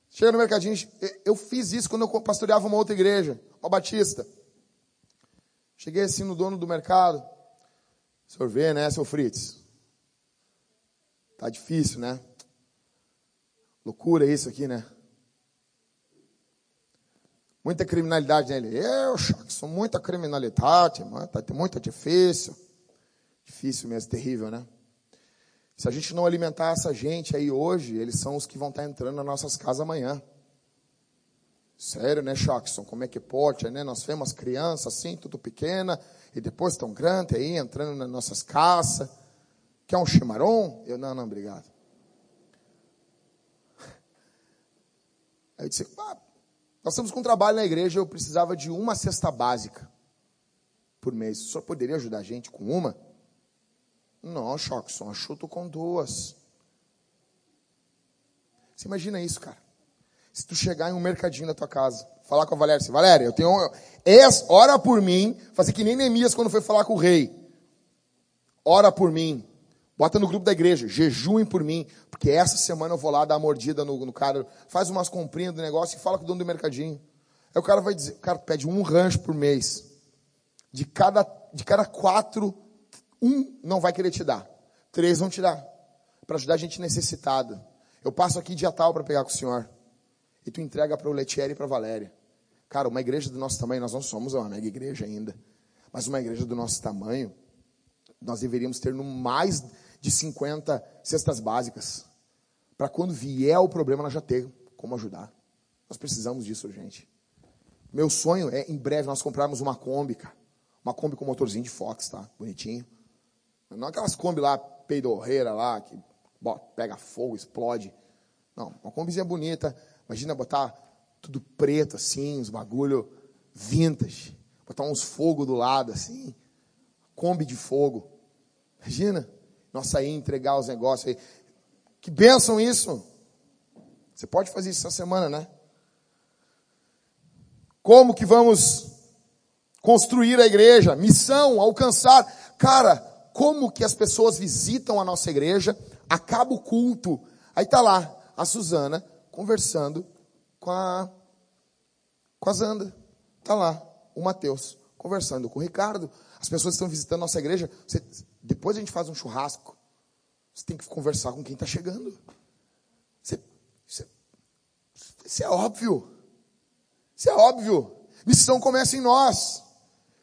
Chega no mercadinho. Eu fiz isso quando eu pastoreava uma outra igreja, uma batista. Cheguei assim no dono do mercado. O senhor vê, né, seu Fritz? Tá difícil, né? Loucura isso aqui, né? Muita criminalidade nele. Eu, sou muita criminalidade, mano. Tá muito difícil. Difícil mesmo, terrível, né? Se a gente não alimentar essa gente aí hoje, eles são os que vão estar tá entrando nas nossas casas amanhã. Sério, né, Jackson? Como é que pode, né? Nós vemos crianças assim, tudo pequena, e depois tão grande aí, entrando nas nossas casas. Quer um chimarrão? Eu, não, não, obrigado. Aí eu disse, ah, nós estamos com um trabalho na igreja, eu precisava de uma cesta básica por mês. O senhor poderia ajudar a gente com uma? Não, Chockson, achou tu com duas. Você imagina isso, cara. Se tu chegar em um mercadinho na tua casa, falar com a Valéria assim, Valéria, eu tenho. Essa, ora por mim, fazer que nem Neemias quando foi falar com o rei. Ora por mim. Bota no grupo da igreja, jejuem por mim, porque essa semana eu vou lá dar uma mordida no, no cara, faz umas comprinhas do negócio e fala com o dono do mercadinho. Aí o cara vai dizer, o cara pede um rancho por mês. De cada, de cada quatro, um não vai querer te dar. Três vão te dar. Para ajudar a gente necessitada. Eu passo aqui dia tal para pegar com o senhor. E tu entrega para o Letieri e para a Valéria. Cara, uma igreja do nosso tamanho, nós não somos uma mega igreja ainda. Mas uma igreja do nosso tamanho, nós deveríamos ter no mais de 50 cestas básicas. Para quando vier o problema, nós já ter como ajudar. Nós precisamos disso, gente. Meu sonho é, em breve, nós comprarmos uma Kombi, cara. Uma Kombi com motorzinho de Fox, tá? Bonitinho. Não aquelas Kombi lá, peidorreira lá, que pega fogo, explode. Não, uma Kombizinha bonita. Imagina botar tudo preto, assim, uns bagulho vintage. Botar uns fogo do lado, assim. Kombi de fogo. Imagina nós sair entregar os negócios aí. Que bênção isso! Você pode fazer isso essa semana, né? Como que vamos construir a igreja? Missão, alcançar. Cara, como que as pessoas visitam a nossa igreja, acaba o culto, aí tá lá a Suzana conversando com a com a Zanda. Tá lá o Mateus conversando com o Ricardo. As pessoas estão visitando nossa igreja. Você, depois a gente faz um churrasco. Você tem que conversar com quem está chegando. Isso é óbvio. Isso é óbvio. Missão começa em nós.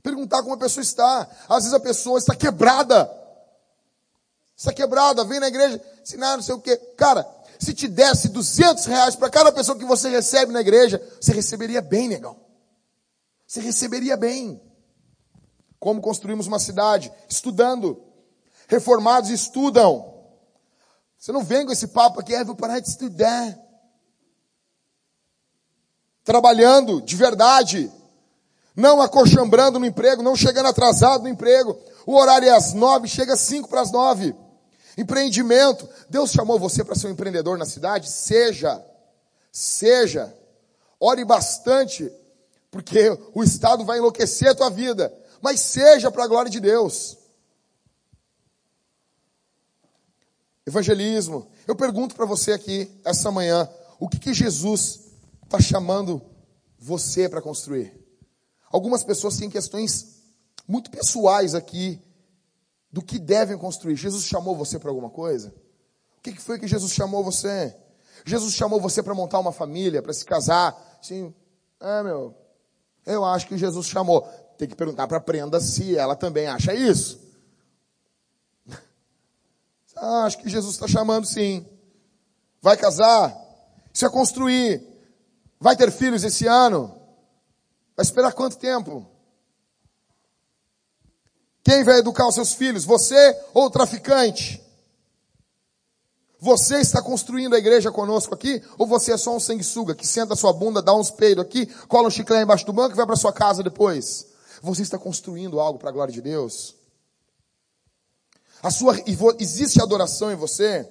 Perguntar como a pessoa está. Às vezes a pessoa está quebrada. Está quebrada, vem na igreja, ensinar não sei o quê. Cara, se te desse 200 reais para cada pessoa que você recebe na igreja, você receberia bem, negão. Você receberia bem. Como construímos uma cidade? Estudando. Reformados estudam. Você não vem com esse papo aqui, ah, vou parar de estudar. Trabalhando de verdade. Não acochambrando no emprego, não chegando atrasado no emprego. O horário é às nove, chega às cinco para as nove. Empreendimento. Deus chamou você para ser um empreendedor na cidade? Seja. Seja. Ore bastante, porque o Estado vai enlouquecer a tua vida. Mas seja para a glória de Deus. Evangelismo. Eu pergunto para você aqui, essa manhã, o que, que Jesus está chamando você para construir? Algumas pessoas têm questões muito pessoais aqui do que devem construir. Jesus chamou você para alguma coisa? O que, foi que Jesus chamou você? Jesus chamou você para montar uma família, para se casar? Sim. É, meu. Eu acho que Jesus chamou. Tem que perguntar para a Prenda se ela também acha isso. Ah, acho que Jesus está chamando sim. Vai casar? Isso é construir. Vai ter filhos esse ano? Vai esperar quanto tempo? Quem vai educar os seus filhos? Você ou o traficante? Você está construindo a igreja conosco aqui? Ou você é só um sanguessuga que senta sua bunda, dá uns peidos aqui, cola um chiclete embaixo do banco e vai para sua casa depois? Você está construindo algo para a glória de Deus? A sua, existe adoração em você?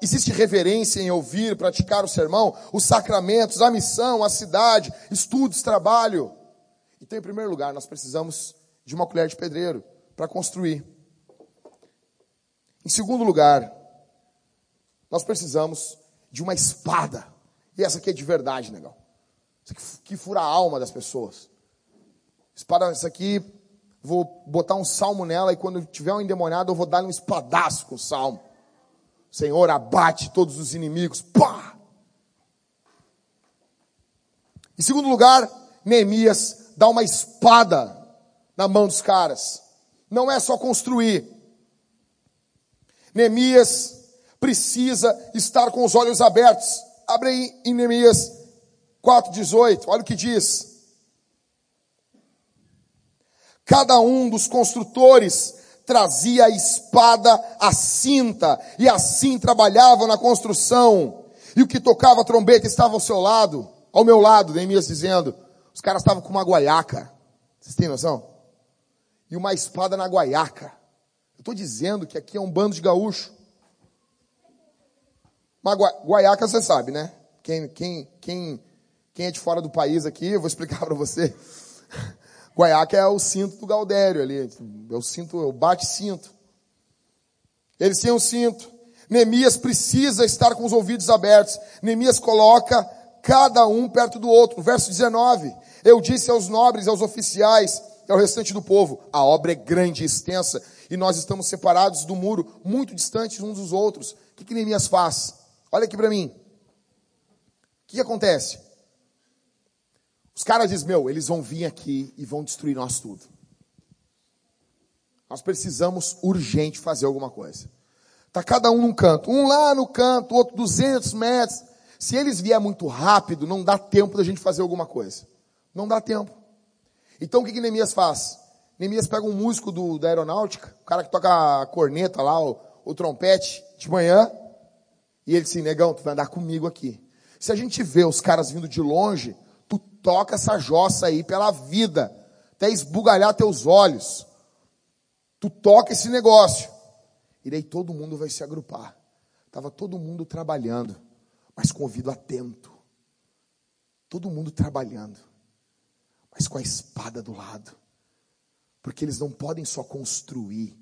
Existe reverência em ouvir, praticar o sermão, os sacramentos, a missão, a cidade, estudos, trabalho. Então, em primeiro lugar, nós precisamos de uma colher de pedreiro para construir. Em segundo lugar, nós precisamos de uma espada. E essa aqui é de verdade, negão. Isso aqui que fura a alma das pessoas. Espada, essa aqui vou botar um salmo nela e quando tiver um endemoniado eu vou dar um espadaço com o salmo. Senhor, abate todos os inimigos. Pá! Em segundo lugar, Neemias dá uma espada na mão dos caras. Não é só construir. Neemias precisa estar com os olhos abertos. Abre aí em Neemias 4,18. Olha o que diz. Cada um dos construtores trazia a espada à cinta, e assim trabalhavam na construção. E o que tocava a trombeta estava ao seu lado, ao meu lado, Neemias dizendo, os caras estavam com uma guaiaca. Vocês têm noção? E uma espada na guaiaca. Eu estou dizendo que aqui é um bando de gaúcho. Uma guaiaca você sabe, né? Quem, quem, quem, quem é de fora do país aqui, eu vou explicar para você. Guaiaca é o cinto do Galdério ali. É o cinto, é o bate-cinto. Eles um cinto. Neemias precisa estar com os ouvidos abertos. Neemias coloca cada um perto do outro. Verso 19. Eu disse aos nobres, aos oficiais e ao restante do povo, a obra é grande e extensa e nós estamos separados do muro, muito distantes uns dos outros. O que, que Neemias faz? Olha aqui para mim. O que, que acontece? Os caras dizem, meu, eles vão vir aqui e vão destruir nós tudo. Nós precisamos urgente fazer alguma coisa. Tá cada um num canto, um lá no canto, outro 200 metros. Se eles vier muito rápido, não dá tempo da gente fazer alguma coisa. Não dá tempo. Então o que, que Neemias faz? Neemias pega um músico do, da aeronáutica, o cara que toca a corneta lá, o, o trompete, de manhã, e ele diz assim, negão, tu vai andar comigo aqui. Se a gente vê os caras vindo de longe, tu toca essa jossa aí pela vida, até esbugalhar teus olhos. Tu toca esse negócio. E daí todo mundo vai se agrupar. Tava todo mundo trabalhando, mas com ouvido atento. Todo mundo trabalhando, mas com a espada do lado. Porque eles não podem só construir,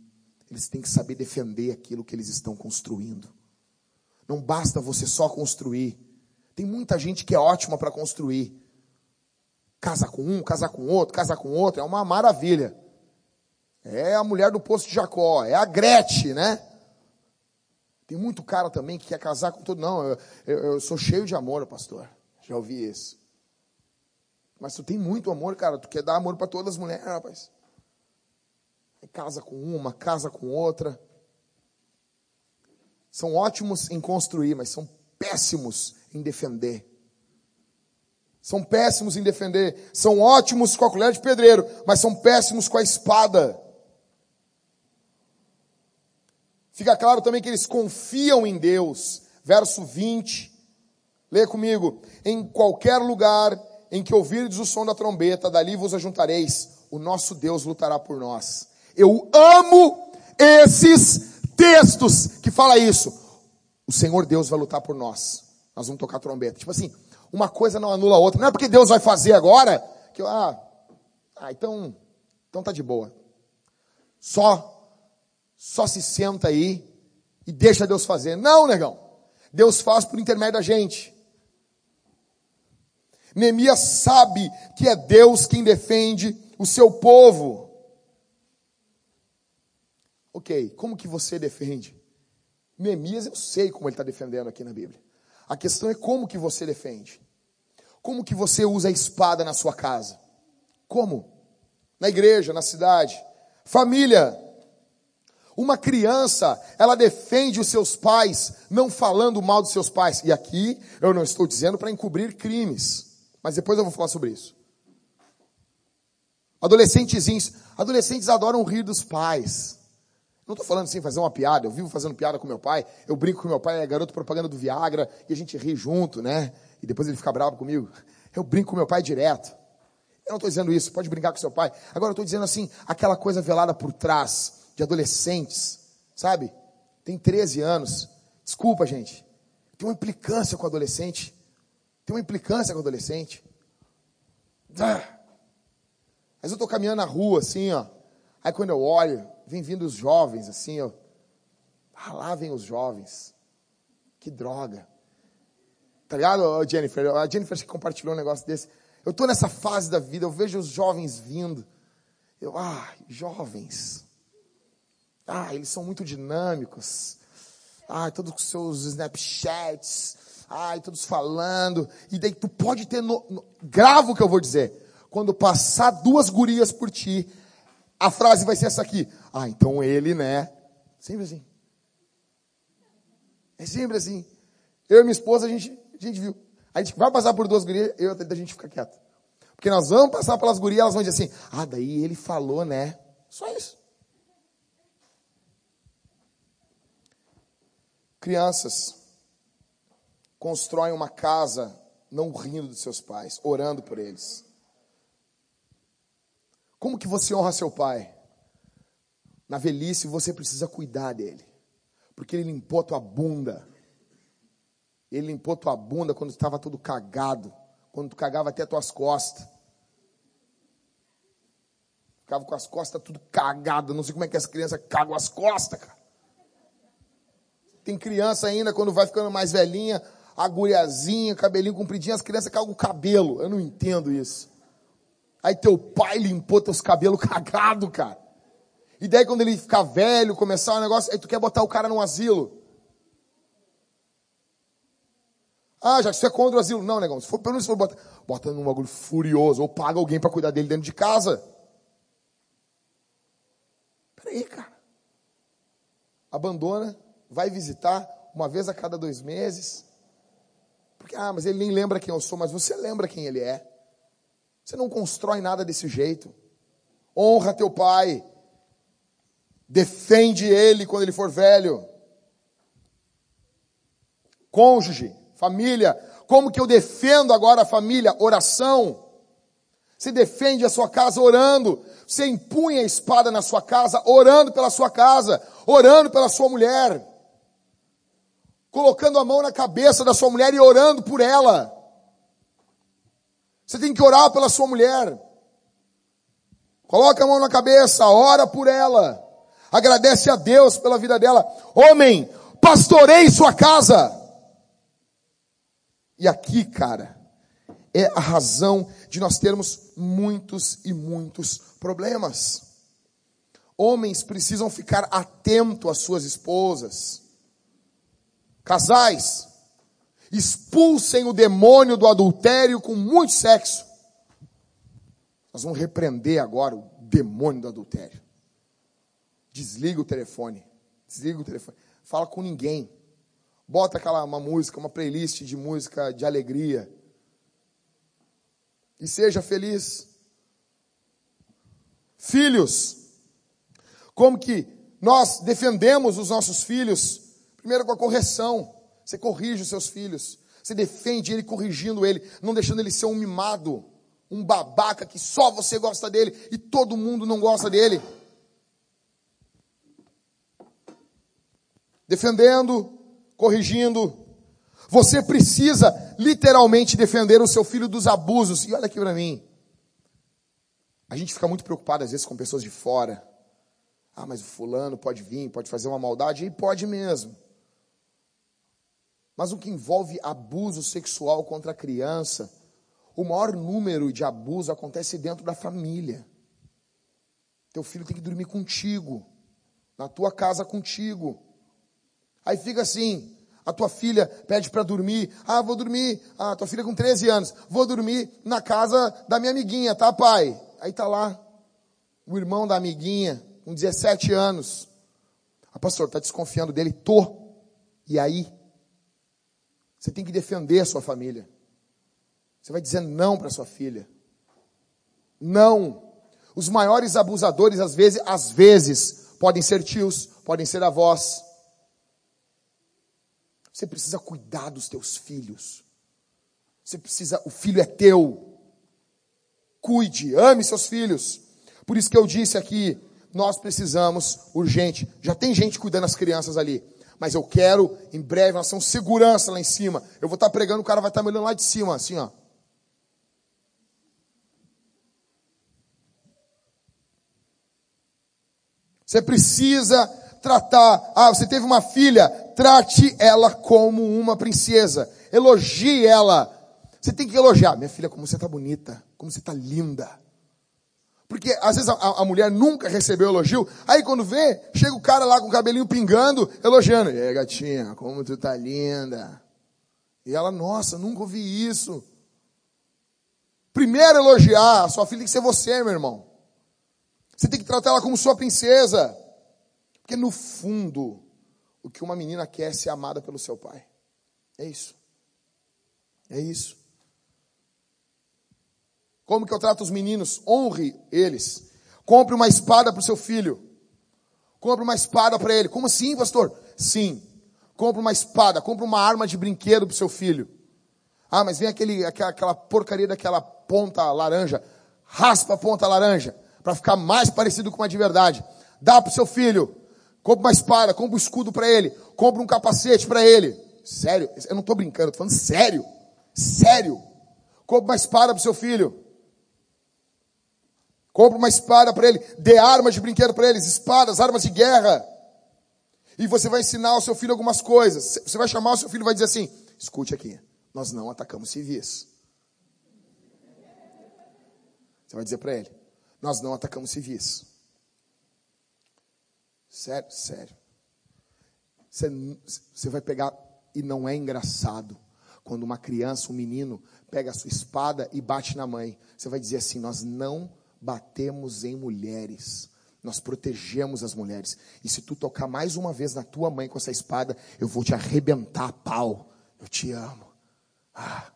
eles têm que saber defender aquilo que eles estão construindo. Não basta você só construir. Tem muita gente que é ótima para construir, Casa com um, casar com outro, casar com outro, é uma maravilha. É a mulher do poço de Jacó, é a Gretchen, né? Tem muito cara também que quer casar com todo. Não, eu, eu, eu sou cheio de amor, pastor. Já ouvi isso. Mas tu tem muito amor, cara. Tu quer dar amor para todas as mulheres, rapaz. Casa com uma, casa com outra. São ótimos em construir, mas são péssimos em defender. São péssimos em defender. São ótimos com a colher de pedreiro, mas são péssimos com a espada. Fica claro também que eles confiam em Deus. Verso 20. Leia comigo. Em qualquer lugar em que ouvirdes o som da trombeta, dali vos ajuntareis. O nosso Deus lutará por nós. Eu amo esses textos que fala isso. O Senhor Deus vai lutar por nós. Nós vamos tocar trombeta. Tipo assim, uma coisa não anula a outra. Não é porque Deus vai fazer agora que eu, ah, ah, então, então tá de boa. Só, só se senta aí e deixa Deus fazer. Não, negão. Deus faz por intermédio da gente. Neemias sabe que é Deus quem defende o seu povo. Ok, como que você defende? Neemias eu sei como ele está defendendo aqui na Bíblia. A questão é como que você defende. Como que você usa a espada na sua casa? Como? Na igreja, na cidade. Família. Uma criança, ela defende os seus pais, não falando mal dos seus pais. E aqui eu não estou dizendo para encobrir crimes, mas depois eu vou falar sobre isso. Adolescentezinhos, adolescentes adoram rir dos pais. Não estou falando assim, fazer uma piada. Eu vivo fazendo piada com meu pai. Eu brinco com meu pai, é garoto propaganda do Viagra, e a gente ri junto, né? E depois ele fica bravo comigo. Eu brinco com meu pai direto. Eu não estou dizendo isso, pode brincar com seu pai. Agora eu estou dizendo assim, aquela coisa velada por trás, de adolescentes, sabe? Tem 13 anos. Desculpa, gente. Tem uma implicância com o adolescente. Tem uma implicância com o adolescente. Mas eu estou caminhando na rua, assim, ó. Aí quando eu olho, vem vindo os jovens, assim, ó. Ah, lá vem os jovens. Que droga. Tá ligado, Jennifer? A Jennifer que compartilhou um negócio desse. Eu tô nessa fase da vida, eu vejo os jovens vindo. Eu, ah, jovens. Ah, eles são muito dinâmicos. Ah, todos com seus Snapchats ai, todos falando, e daí tu pode ter, no, no, o que eu vou dizer, quando passar duas gurias por ti, a frase vai ser essa aqui, ah, então ele, né, sempre assim, é sempre assim, eu e minha esposa, a gente, a gente viu, a gente vai passar por duas gurias, eu a gente fica quieto, porque nós vamos passar pelas gurias, elas vão dizer assim, ah, daí ele falou, né, só isso, crianças, constroem uma casa não rindo dos seus pais, orando por eles. Como que você honra seu pai? Na velhice você precisa cuidar dele, porque ele limpou tua bunda. Ele limpou tua bunda quando estava todo cagado, quando tu cagava até tuas costas. Ficava com as costas tudo cagado. Não sei como é que as crianças cagam as costas, cara. Tem criança ainda, quando vai ficando mais velhinha, agulhazinha, cabelinho compridinho, as crianças cagam o cabelo. Eu não entendo isso. Aí teu pai limpou teus cabelos cagado, cara. E daí quando ele ficar velho, começar o um negócio, aí tu quer botar o cara num asilo. Ah, já que você é contra o asilo. Não, negão, se for pelo menos for bota, bota num bagulho furioso, ou paga alguém para cuidar dele dentro de casa. Peraí, cara. Abandona, vai visitar uma vez a cada dois meses. Porque, ah, mas ele nem lembra quem eu sou, mas você lembra quem ele é. Você não constrói nada desse jeito. Honra teu pai. Defende ele quando ele for velho. Cônjuge, família. Como que eu defendo agora a família? Oração. Você defende a sua casa orando. Você empunha a espada na sua casa, orando pela sua casa, orando pela sua mulher colocando a mão na cabeça da sua mulher e orando por ela. Você tem que orar pela sua mulher. Coloca a mão na cabeça, ora por ela. Agradece a Deus pela vida dela. Homem, pastorei sua casa. E aqui, cara, é a razão de nós termos muitos e muitos problemas. Homens precisam ficar atentos às suas esposas. Casais, expulsem o demônio do adultério com muito sexo. Nós vamos repreender agora o demônio do adultério. Desliga o telefone. Desliga o telefone. Fala com ninguém. Bota aquela uma música, uma playlist de música de alegria. E seja feliz. Filhos, como que nós defendemos os nossos filhos Primeiro com a correção. Você corrige os seus filhos. Você defende ele corrigindo ele, não deixando ele ser um mimado, um babaca que só você gosta dele e todo mundo não gosta dele. Defendendo, corrigindo. Você precisa literalmente defender o seu filho dos abusos. E olha aqui para mim. A gente fica muito preocupado às vezes com pessoas de fora. Ah, mas o fulano pode vir, pode fazer uma maldade, e pode mesmo. Mas o que envolve abuso sexual contra a criança, o maior número de abuso acontece dentro da família. Teu filho tem que dormir contigo, na tua casa contigo. Aí fica assim, a tua filha pede para dormir, ah, vou dormir, ah, tua filha com 13 anos, vou dormir na casa da minha amiguinha, tá pai? Aí tá lá, o irmão da amiguinha, com 17 anos. Ah, pastor, tá desconfiando dele? Tô. E aí? Você tem que defender a sua família. Você vai dizer não para sua filha. Não. Os maiores abusadores, às vezes, às vezes, podem ser tios, podem ser avós. Você precisa cuidar dos teus filhos. Você precisa, o filho é teu. Cuide, ame seus filhos. Por isso que eu disse aqui, nós precisamos urgente. Já tem gente cuidando das crianças ali mas eu quero, em breve, nós temos segurança lá em cima. Eu vou estar pregando, o cara vai estar me olhando lá de cima, assim, ó. Você precisa tratar. Ah, você teve uma filha, trate ela como uma princesa. Elogie ela. Você tem que elogiar. Minha filha, como você está bonita, como você está linda. Porque às vezes a, a, mulher nunca recebeu elogio. Aí quando vê, chega o cara lá com o cabelinho pingando, elogiando. Aí, gatinha, como tu tá linda. E ela, nossa, nunca ouvi isso. Primeiro elogiar, a sua filha tem que ser você, meu irmão. Você tem que tratar ela como sua princesa. Porque no fundo, o que uma menina quer é ser amada pelo seu pai. É isso. É isso. Como que eu trato os meninos? Honre eles. Compre uma espada para o seu filho. Compre uma espada para ele. Como assim, pastor? Sim. Compra uma espada, compra uma arma de brinquedo pro seu filho. Ah, mas vem aquele, aquela, aquela porcaria daquela ponta laranja. Raspa a ponta laranja para ficar mais parecido com uma de verdade. Dá pro seu filho. Compra uma espada, compra um escudo para ele, compra um capacete para ele. Sério, eu não tô brincando, tô falando sério. Sério. Compra uma espada pro seu filho. Compra uma espada para ele, dê armas de brinquedo para eles, espadas, armas de guerra. E você vai ensinar ao seu filho algumas coisas. Você vai chamar o seu filho e vai dizer assim: escute aqui, nós não atacamos civis. Você vai dizer para ele: nós não atacamos civis. Sério, sério. Você, você vai pegar, e não é engraçado, quando uma criança, um menino, pega a sua espada e bate na mãe. Você vai dizer assim: nós não batemos em mulheres. Nós protegemos as mulheres. E se tu tocar mais uma vez na tua mãe com essa espada, eu vou te arrebentar a pau. Eu te amo. Ah.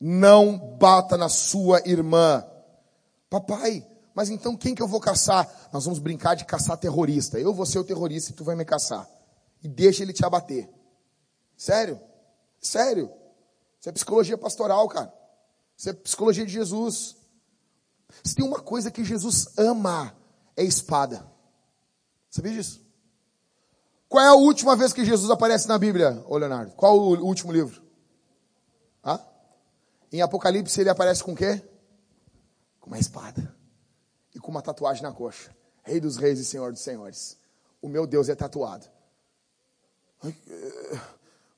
Não bata na sua irmã. Papai, mas então quem que eu vou caçar? Nós vamos brincar de caçar terrorista. Eu vou ser o terrorista e tu vai me caçar. E deixa ele te abater. Sério? Sério? Isso é psicologia pastoral, cara. Isso é psicologia de Jesus. Se tem uma coisa que Jesus ama, é espada. Sabia disso? Qual é a última vez que Jesus aparece na Bíblia, ô Leonardo? Qual o último livro? Hã? Em Apocalipse ele aparece com o quê? Com uma espada. E com uma tatuagem na coxa. Rei dos reis e Senhor dos senhores. O meu Deus é tatuado.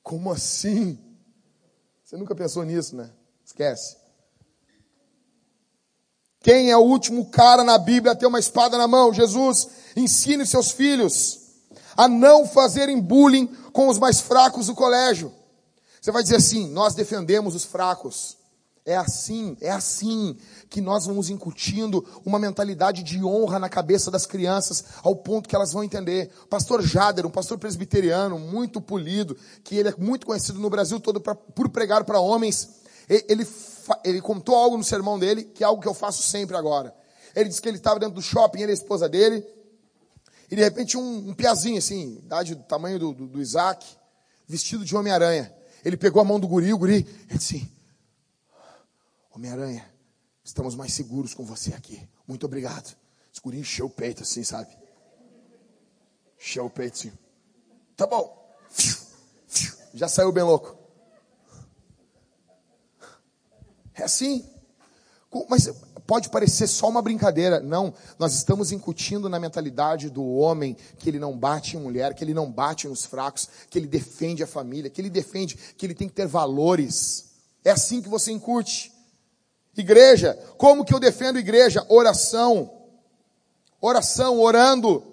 Como assim? Você nunca pensou nisso, né? Esquece. Quem é o último cara na Bíblia a ter uma espada na mão? Jesus. Ensine seus filhos a não fazerem bullying com os mais fracos do colégio. Você vai dizer assim: nós defendemos os fracos. É assim, é assim que nós vamos incutindo uma mentalidade de honra na cabeça das crianças, ao ponto que elas vão entender. Pastor Jader, um pastor presbiteriano, muito polido, que ele é muito conhecido no Brasil todo pra, por pregar para homens, ele ele contou algo no sermão dele, que é algo que eu faço sempre agora. Ele disse que ele estava dentro do shopping, ele e a esposa dele, e de repente um, um piazinho assim, idade do tamanho do, do, do Isaac, vestido de Homem-Aranha. Ele pegou a mão do guri, o guri, ele disse Homem-Aranha, estamos mais seguros com você aqui. Muito obrigado. Esse guri encheu o peito assim, sabe? Encheu o peito assim. Tá bom. Já saiu bem louco. É assim. Mas pode parecer só uma brincadeira. Não, nós estamos incutindo na mentalidade do homem que ele não bate em mulher, que ele não bate nos fracos, que ele defende a família, que ele defende, que ele tem que ter valores. É assim que você incute. Igreja, como que eu defendo igreja? Oração. Oração, orando,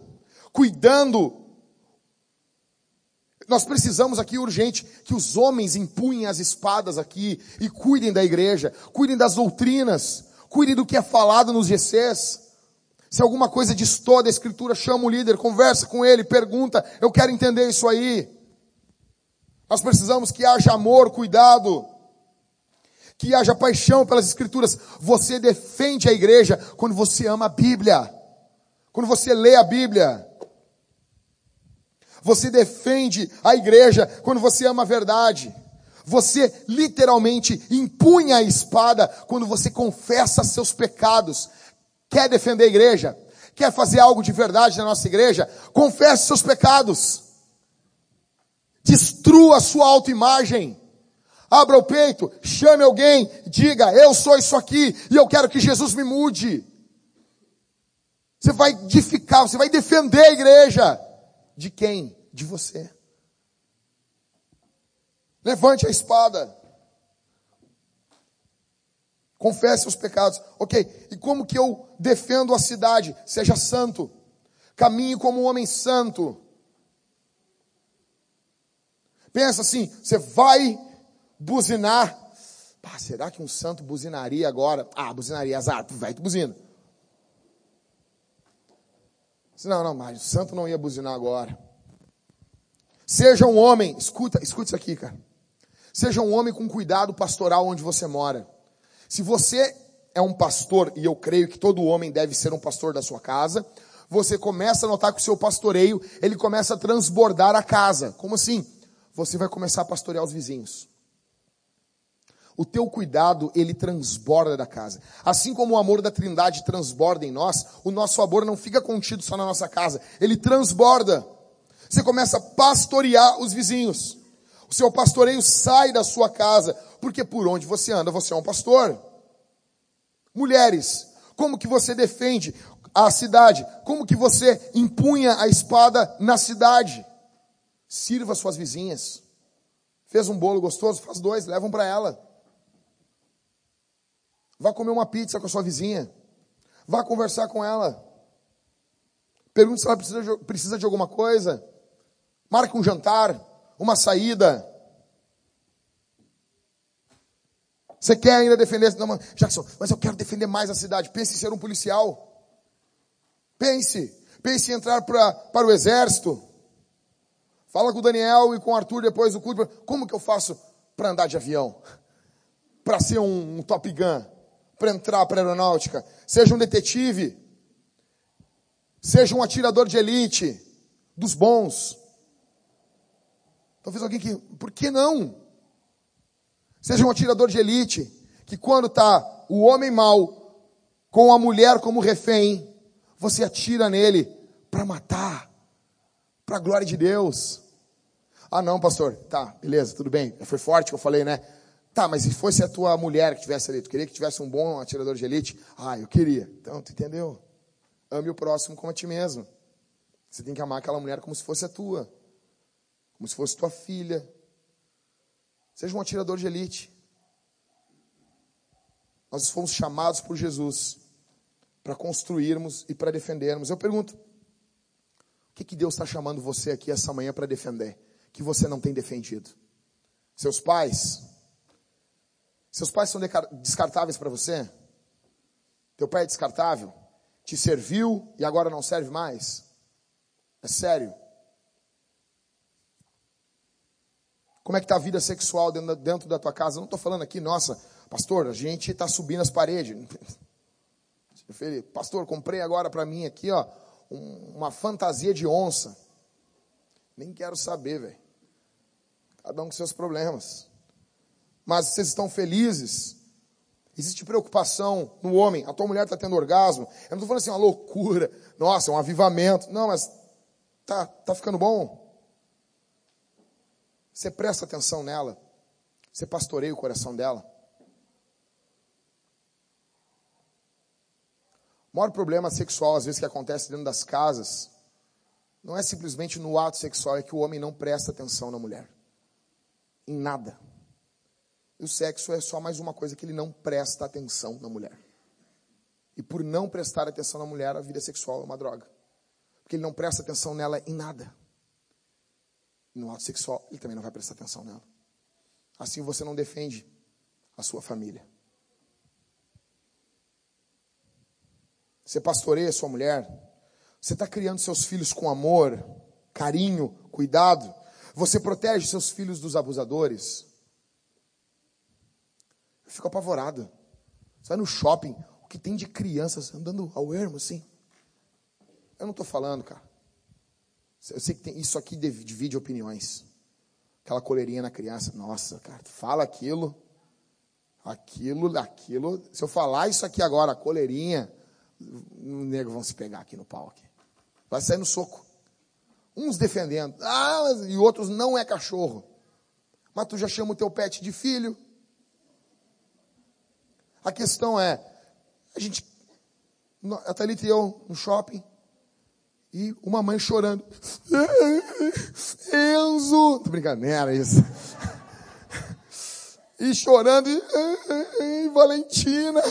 cuidando nós precisamos aqui urgente que os homens empunhem as espadas aqui e cuidem da igreja, cuidem das doutrinas, cuidem do que é falado nos GCs. Se alguma coisa distorce da escritura, chama o líder, conversa com ele, pergunta, eu quero entender isso aí. Nós precisamos que haja amor, cuidado, que haja paixão pelas escrituras. Você defende a igreja quando você ama a Bíblia, quando você lê a Bíblia. Você defende a igreja quando você ama a verdade. Você literalmente empunha a espada quando você confessa seus pecados. Quer defender a igreja? Quer fazer algo de verdade na nossa igreja? Confesse seus pecados. Destrua a sua autoimagem. Abra o peito, chame alguém, diga, eu sou isso aqui e eu quero que Jesus me mude. Você vai edificar, você vai defender a igreja. De quem? De você. Levante a espada. Confesse os pecados. Ok, e como que eu defendo a cidade? Seja santo. Caminhe como um homem santo. Pensa assim, você vai buzinar. Pá, será que um santo buzinaria agora? Ah, buzinaria, azar, vai, tu buzina. Não, não, mas o santo não ia buzinar agora. Seja um homem, escuta, escuta isso aqui, cara. Seja um homem com cuidado pastoral onde você mora. Se você é um pastor, e eu creio que todo homem deve ser um pastor da sua casa, você começa a notar que o seu pastoreio, ele começa a transbordar a casa. Como assim? Você vai começar a pastorear os vizinhos. O teu cuidado, ele transborda da casa. Assim como o amor da Trindade transborda em nós, o nosso amor não fica contido só na nossa casa, ele transborda. Você começa a pastorear os vizinhos. O seu pastoreio sai da sua casa, porque por onde você anda, você é um pastor. Mulheres, como que você defende a cidade? Como que você empunha a espada na cidade? Sirva suas vizinhas. Fez um bolo gostoso? Faz dois, levam para ela. Vá comer uma pizza com a sua vizinha. Vá conversar com ela. Pergunte se ela precisa de, precisa de alguma coisa. Marque um jantar, uma saída. Você quer ainda defender? Não, Jackson, mas eu quero defender mais a cidade. Pense em ser um policial. Pense. Pense em entrar pra, para o exército. Fala com o Daniel e com o Arthur depois do culto. Como que eu faço para andar de avião? Para ser um, um Top Gun? Para entrar para a aeronáutica, seja um detetive, seja um atirador de elite, dos bons. Talvez alguém que, por que não? Seja um atirador de elite, que quando está o homem mau com a mulher como refém, você atira nele para matar, para a glória de Deus. Ah, não, pastor, tá, beleza, tudo bem, foi forte que eu falei, né? Tá, mas se fosse a tua mulher que tivesse ali, tu queria que tivesse um bom atirador de elite? Ah, eu queria. Então, tu entendeu? Ame o próximo como a ti mesmo. Você tem que amar aquela mulher como se fosse a tua. Como se fosse tua filha. Seja um atirador de elite. Nós fomos chamados por Jesus para construirmos e para defendermos. Eu pergunto, o que, que Deus está chamando você aqui essa manhã para defender? Que você não tem defendido? Seus pais? Seus pais são descartáveis para você? Teu pai é descartável? Te serviu e agora não serve mais? É sério? Como é que está a vida sexual dentro da, dentro da tua casa? Eu não estou falando aqui, nossa, pastor, a gente está subindo as paredes. Pastor, comprei agora para mim aqui, ó, um, uma fantasia de onça. Nem quero saber, velho. Cada um com seus problemas mas vocês estão felizes. Existe preocupação no homem. A tua mulher está tendo orgasmo. Eu não estou falando assim, uma loucura. Nossa, um avivamento. Não, mas tá, tá ficando bom. Você presta atenção nela. Você pastoreia o coração dela. O maior problema sexual, às vezes, que acontece dentro das casas, não é simplesmente no ato sexual, é que o homem não presta atenção na mulher. Em nada. E o sexo é só mais uma coisa que ele não presta atenção na mulher. E por não prestar atenção na mulher, a vida sexual é uma droga. Porque ele não presta atenção nela em nada. E no ato sexual, ele também não vai prestar atenção nela. Assim você não defende a sua família. Você pastoreia sua mulher. Você está criando seus filhos com amor, carinho, cuidado. Você protege seus filhos dos abusadores. Eu fico apavorado. Você vai no shopping, o que tem de crianças andando ao ermo assim? Eu não estou falando, cara. Eu sei que tem, isso aqui divide opiniões. Aquela coleirinha na criança. Nossa, cara, fala aquilo, aquilo, aquilo. Se eu falar isso aqui agora, a coleirinha, os negros vão se pegar aqui no pau. Aqui. Vai sair no soco. Uns defendendo. Ah, e outros não é cachorro. Mas tu já chama o teu pet de filho. A questão é, a gente, a Thalita e eu no shopping, e uma mãe chorando. Enzo! Tô brincando, nem era isso. E chorando, e, Valentina.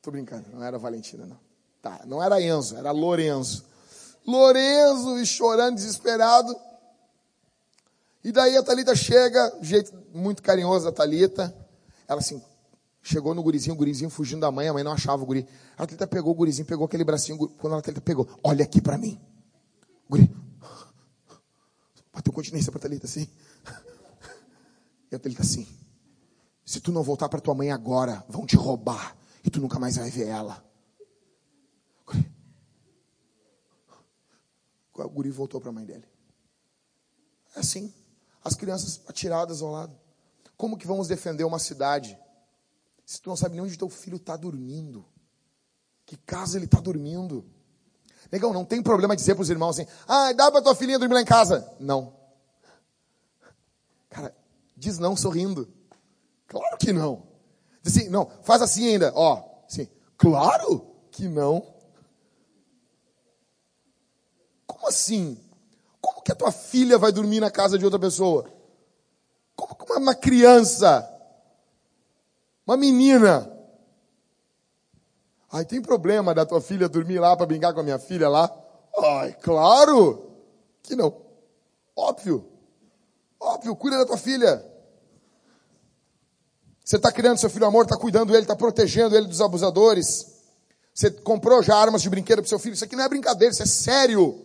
Tô brincando, não era Valentina, não. Tá, não era Enzo, era Lorenzo. Lorenzo e chorando, desesperado. E daí a Thalita chega, jeito muito carinhoso da Thalita. Ela assim, chegou no gurizinho, o gurizinho fugindo da mãe, a mãe não achava o guri. A atleta pegou o gurizinho, pegou aquele bracinho, quando a atleta pegou, olha aqui para mim. O guri, bateu continência para a Thalita assim. E a Thalita assim, se tu não voltar para tua mãe agora, vão te roubar e tu nunca mais vai ver ela. O guri voltou para a mãe dele. É assim. As crianças atiradas ao lado. Como que vamos defender uma cidade se tu não sabe nem onde teu filho está dormindo? Que casa ele está dormindo? Legal, não tem problema dizer para os irmãos assim, ah, dá para tua filhinha dormir lá em casa. Não. Cara, diz não sorrindo. Claro que não. Diz assim, não, faz assim ainda, ó, assim, claro que não. Como assim? Como que a tua filha vai dormir na casa de outra pessoa? Uma criança, uma menina, Ai, tem problema da tua filha dormir lá para brincar com a minha filha lá? Ai, claro que não. Óbvio. Óbvio, cuida da tua filha. Você está criando seu filho amor, está cuidando dele, está protegendo ele dos abusadores. Você comprou já armas de brinquedo para seu filho. Isso aqui não é brincadeira, isso é sério.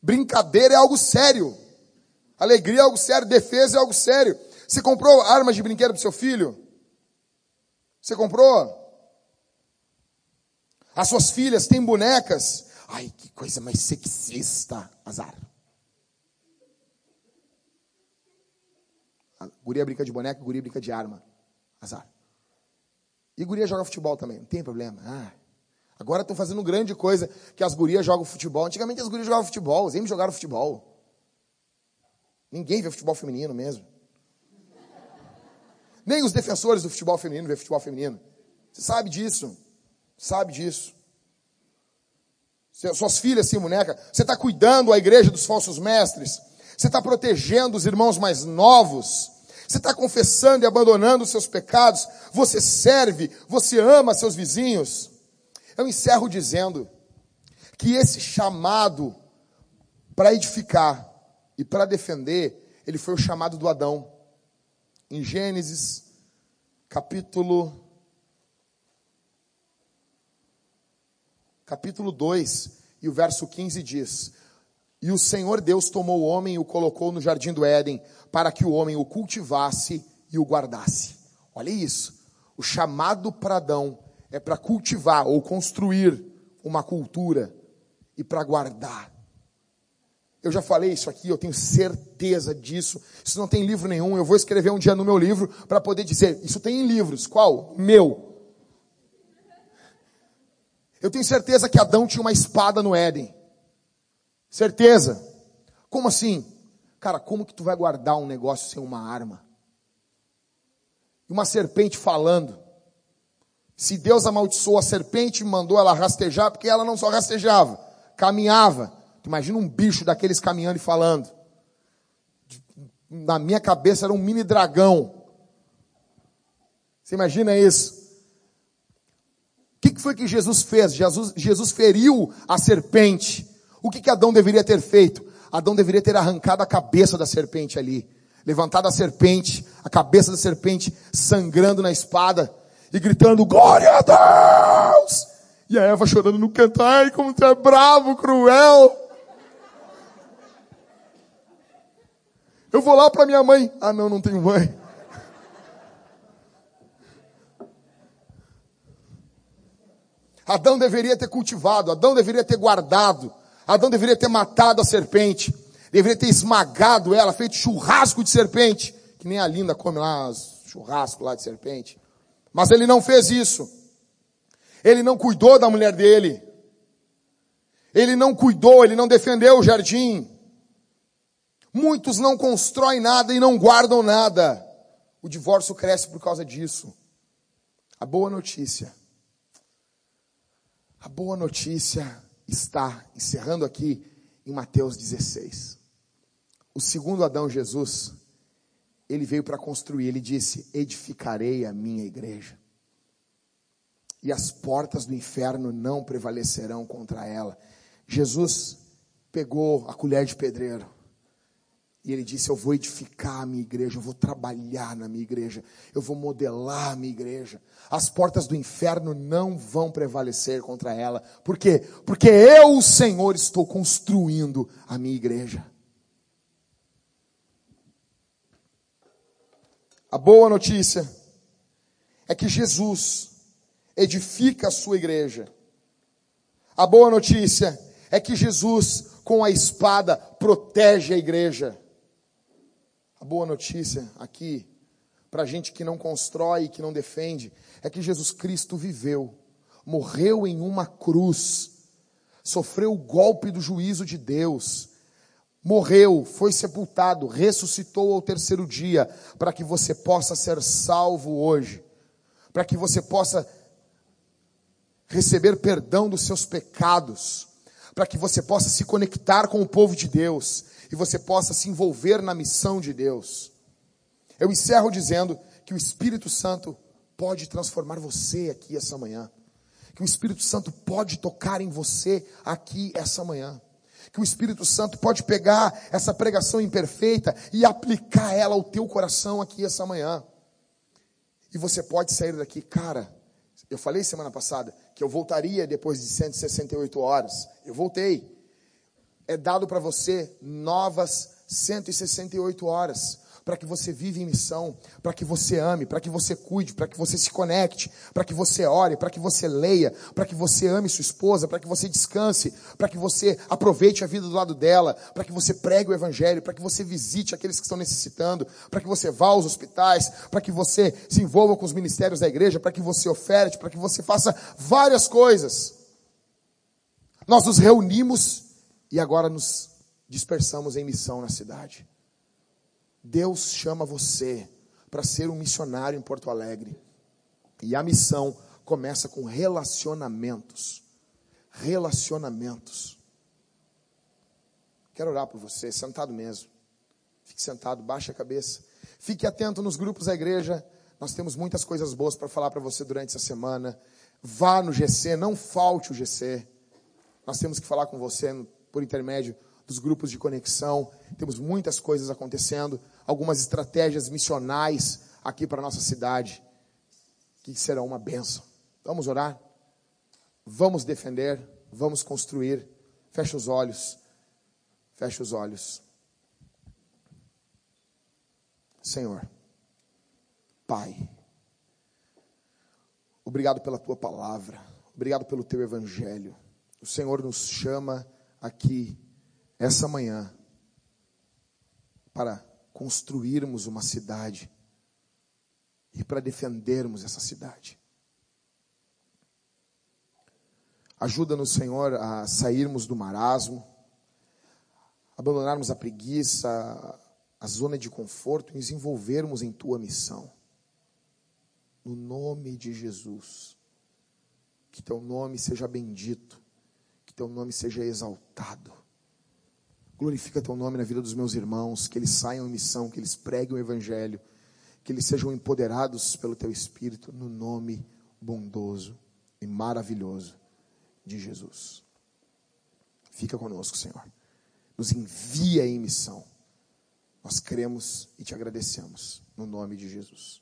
Brincadeira é algo sério. Alegria é algo sério, defesa é algo sério. Você comprou armas de brinquedo para seu filho? Você comprou? As suas filhas têm bonecas. Ai, que coisa mais sexista. Azar. A guria brinca de boneca, guria brinca de arma. Azar. E guria joga futebol também, não tem problema. Ah, agora estão fazendo grande coisa que as gurias jogam futebol. Antigamente as gurias jogavam futebol, sempre jogaram futebol. Ninguém vê futebol feminino mesmo. Nem os defensores do futebol feminino vê futebol feminino. Você sabe disso. Sabe disso. Suas filhas sim, boneca. Você está cuidando a igreja dos falsos mestres. Você está protegendo os irmãos mais novos. Você está confessando e abandonando os seus pecados. Você serve, você ama seus vizinhos. Eu encerro dizendo que esse chamado para edificar e para defender, ele foi o chamado do Adão. Em Gênesis, capítulo capítulo 2 e o verso 15 diz: E o Senhor Deus tomou o homem e o colocou no jardim do Éden, para que o homem o cultivasse e o guardasse. Olha isso. O chamado para Adão é para cultivar ou construir uma cultura e para guardar. Eu já falei isso aqui, eu tenho certeza disso. Isso não tem livro nenhum. Eu vou escrever um dia no meu livro para poder dizer: Isso tem em livros. Qual? Meu. Eu tenho certeza que Adão tinha uma espada no Éden. Certeza. Como assim? Cara, como que tu vai guardar um negócio sem uma arma? Uma serpente falando. Se Deus amaldiçoou a serpente mandou ela rastejar, porque ela não só rastejava, caminhava. Imagina um bicho daqueles caminhando e falando. Na minha cabeça era um mini dragão. Você imagina isso? que, que foi que Jesus fez? Jesus, Jesus feriu a serpente. O que, que Adão deveria ter feito? Adão deveria ter arrancado a cabeça da serpente ali. Levantado a serpente, a cabeça da serpente sangrando na espada e gritando, glória a Deus! E a Eva chorando no canto, ai como tu é bravo, cruel! Eu vou lá para minha mãe. Ah não, não tenho mãe. Adão deveria ter cultivado, Adão deveria ter guardado, Adão deveria ter matado a serpente, deveria ter esmagado ela, feito churrasco de serpente, que nem a Linda come lá churrasco lá de serpente. Mas ele não fez isso. Ele não cuidou da mulher dele. Ele não cuidou, ele não defendeu o jardim. Muitos não constroem nada e não guardam nada. O divórcio cresce por causa disso. A boa notícia a boa notícia está encerrando aqui em Mateus 16. O segundo Adão, Jesus, ele veio para construir, ele disse: Edificarei a minha igreja, e as portas do inferno não prevalecerão contra ela. Jesus pegou a colher de pedreiro, e ele disse: Eu vou edificar a minha igreja, eu vou trabalhar na minha igreja, eu vou modelar a minha igreja. As portas do inferno não vão prevalecer contra ela. Por quê? Porque eu, o Senhor, estou construindo a minha igreja. A boa notícia é que Jesus edifica a sua igreja. A boa notícia é que Jesus com a espada, protege a igreja. A boa notícia aqui, para gente que não constrói, que não defende, é que Jesus Cristo viveu, morreu em uma cruz, sofreu o golpe do juízo de Deus, morreu, foi sepultado, ressuscitou ao terceiro dia, para que você possa ser salvo hoje, para que você possa receber perdão dos seus pecados, para que você possa se conectar com o povo de Deus e você possa se envolver na missão de Deus. Eu encerro dizendo que o Espírito Santo pode transformar você aqui essa manhã. Que o Espírito Santo pode tocar em você aqui essa manhã. Que o Espírito Santo pode pegar essa pregação imperfeita e aplicar ela ao teu coração aqui essa manhã. E você pode sair daqui, cara, eu falei semana passada que eu voltaria depois de 168 horas. Eu voltei. É dado para você novas 168 horas para que você viva em missão, para que você ame, para que você cuide, para que você se conecte, para que você ore, para que você leia, para que você ame sua esposa, para que você descanse, para que você aproveite a vida do lado dela, para que você pregue o evangelho, para que você visite aqueles que estão necessitando, para que você vá aos hospitais, para que você se envolva com os ministérios da igreja, para que você oferte, para que você faça várias coisas. Nós nos reunimos e agora nos dispersamos em missão na cidade. Deus chama você para ser um missionário em Porto Alegre. E a missão começa com relacionamentos. Relacionamentos. Quero orar por você, sentado mesmo. Fique sentado, baixe a cabeça. Fique atento nos grupos da igreja. Nós temos muitas coisas boas para falar para você durante essa semana. Vá no GC, não falte o GC. Nós temos que falar com você por intermédio dos grupos de conexão. Temos muitas coisas acontecendo algumas estratégias missionais aqui para a nossa cidade, que serão uma bênção. Vamos orar? Vamos defender, vamos construir. Fecha os olhos. Fecha os olhos. Senhor, Pai, obrigado pela tua palavra, obrigado pelo teu evangelho. O Senhor nos chama aqui, essa manhã, para construirmos uma cidade e para defendermos essa cidade. Ajuda-nos, Senhor, a sairmos do marasmo, abandonarmos a preguiça, a zona de conforto e nos envolvermos em tua missão. No nome de Jesus. Que teu nome seja bendito, que teu nome seja exaltado. Glorifica teu nome na vida dos meus irmãos, que eles saiam em missão, que eles preguem o evangelho, que eles sejam empoderados pelo teu espírito no nome bondoso e maravilhoso de Jesus. Fica conosco, Senhor. Nos envia em missão. Nós cremos e te agradecemos no nome de Jesus.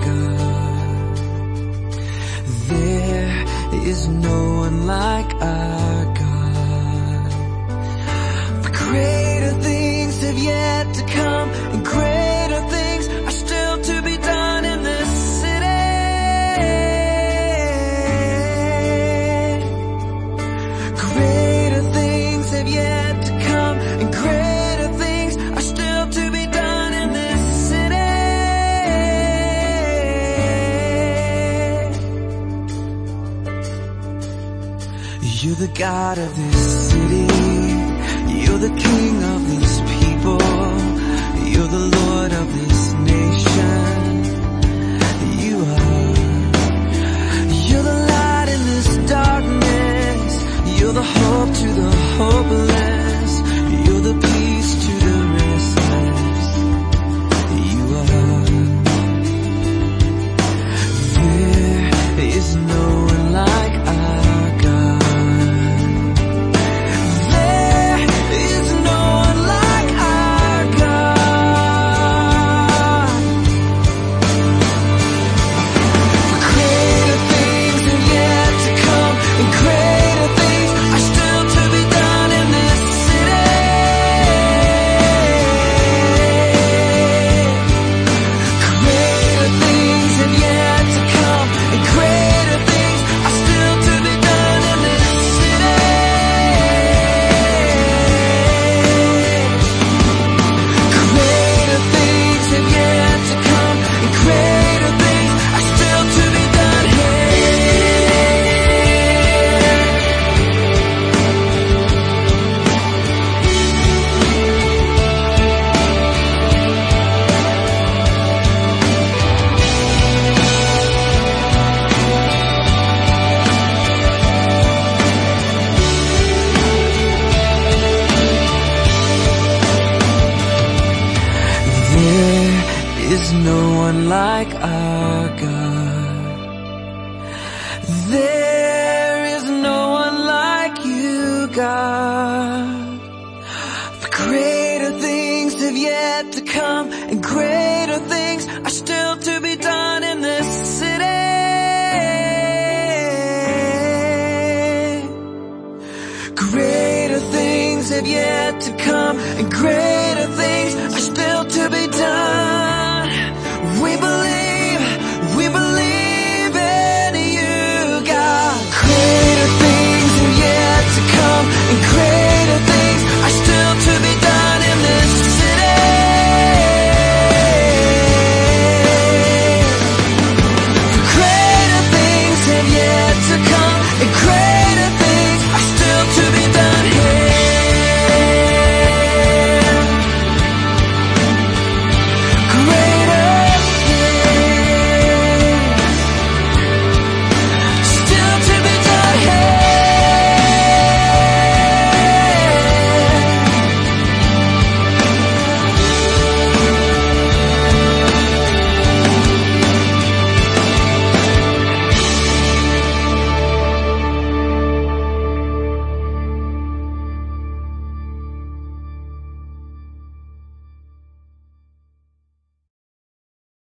know God of this city. You're the King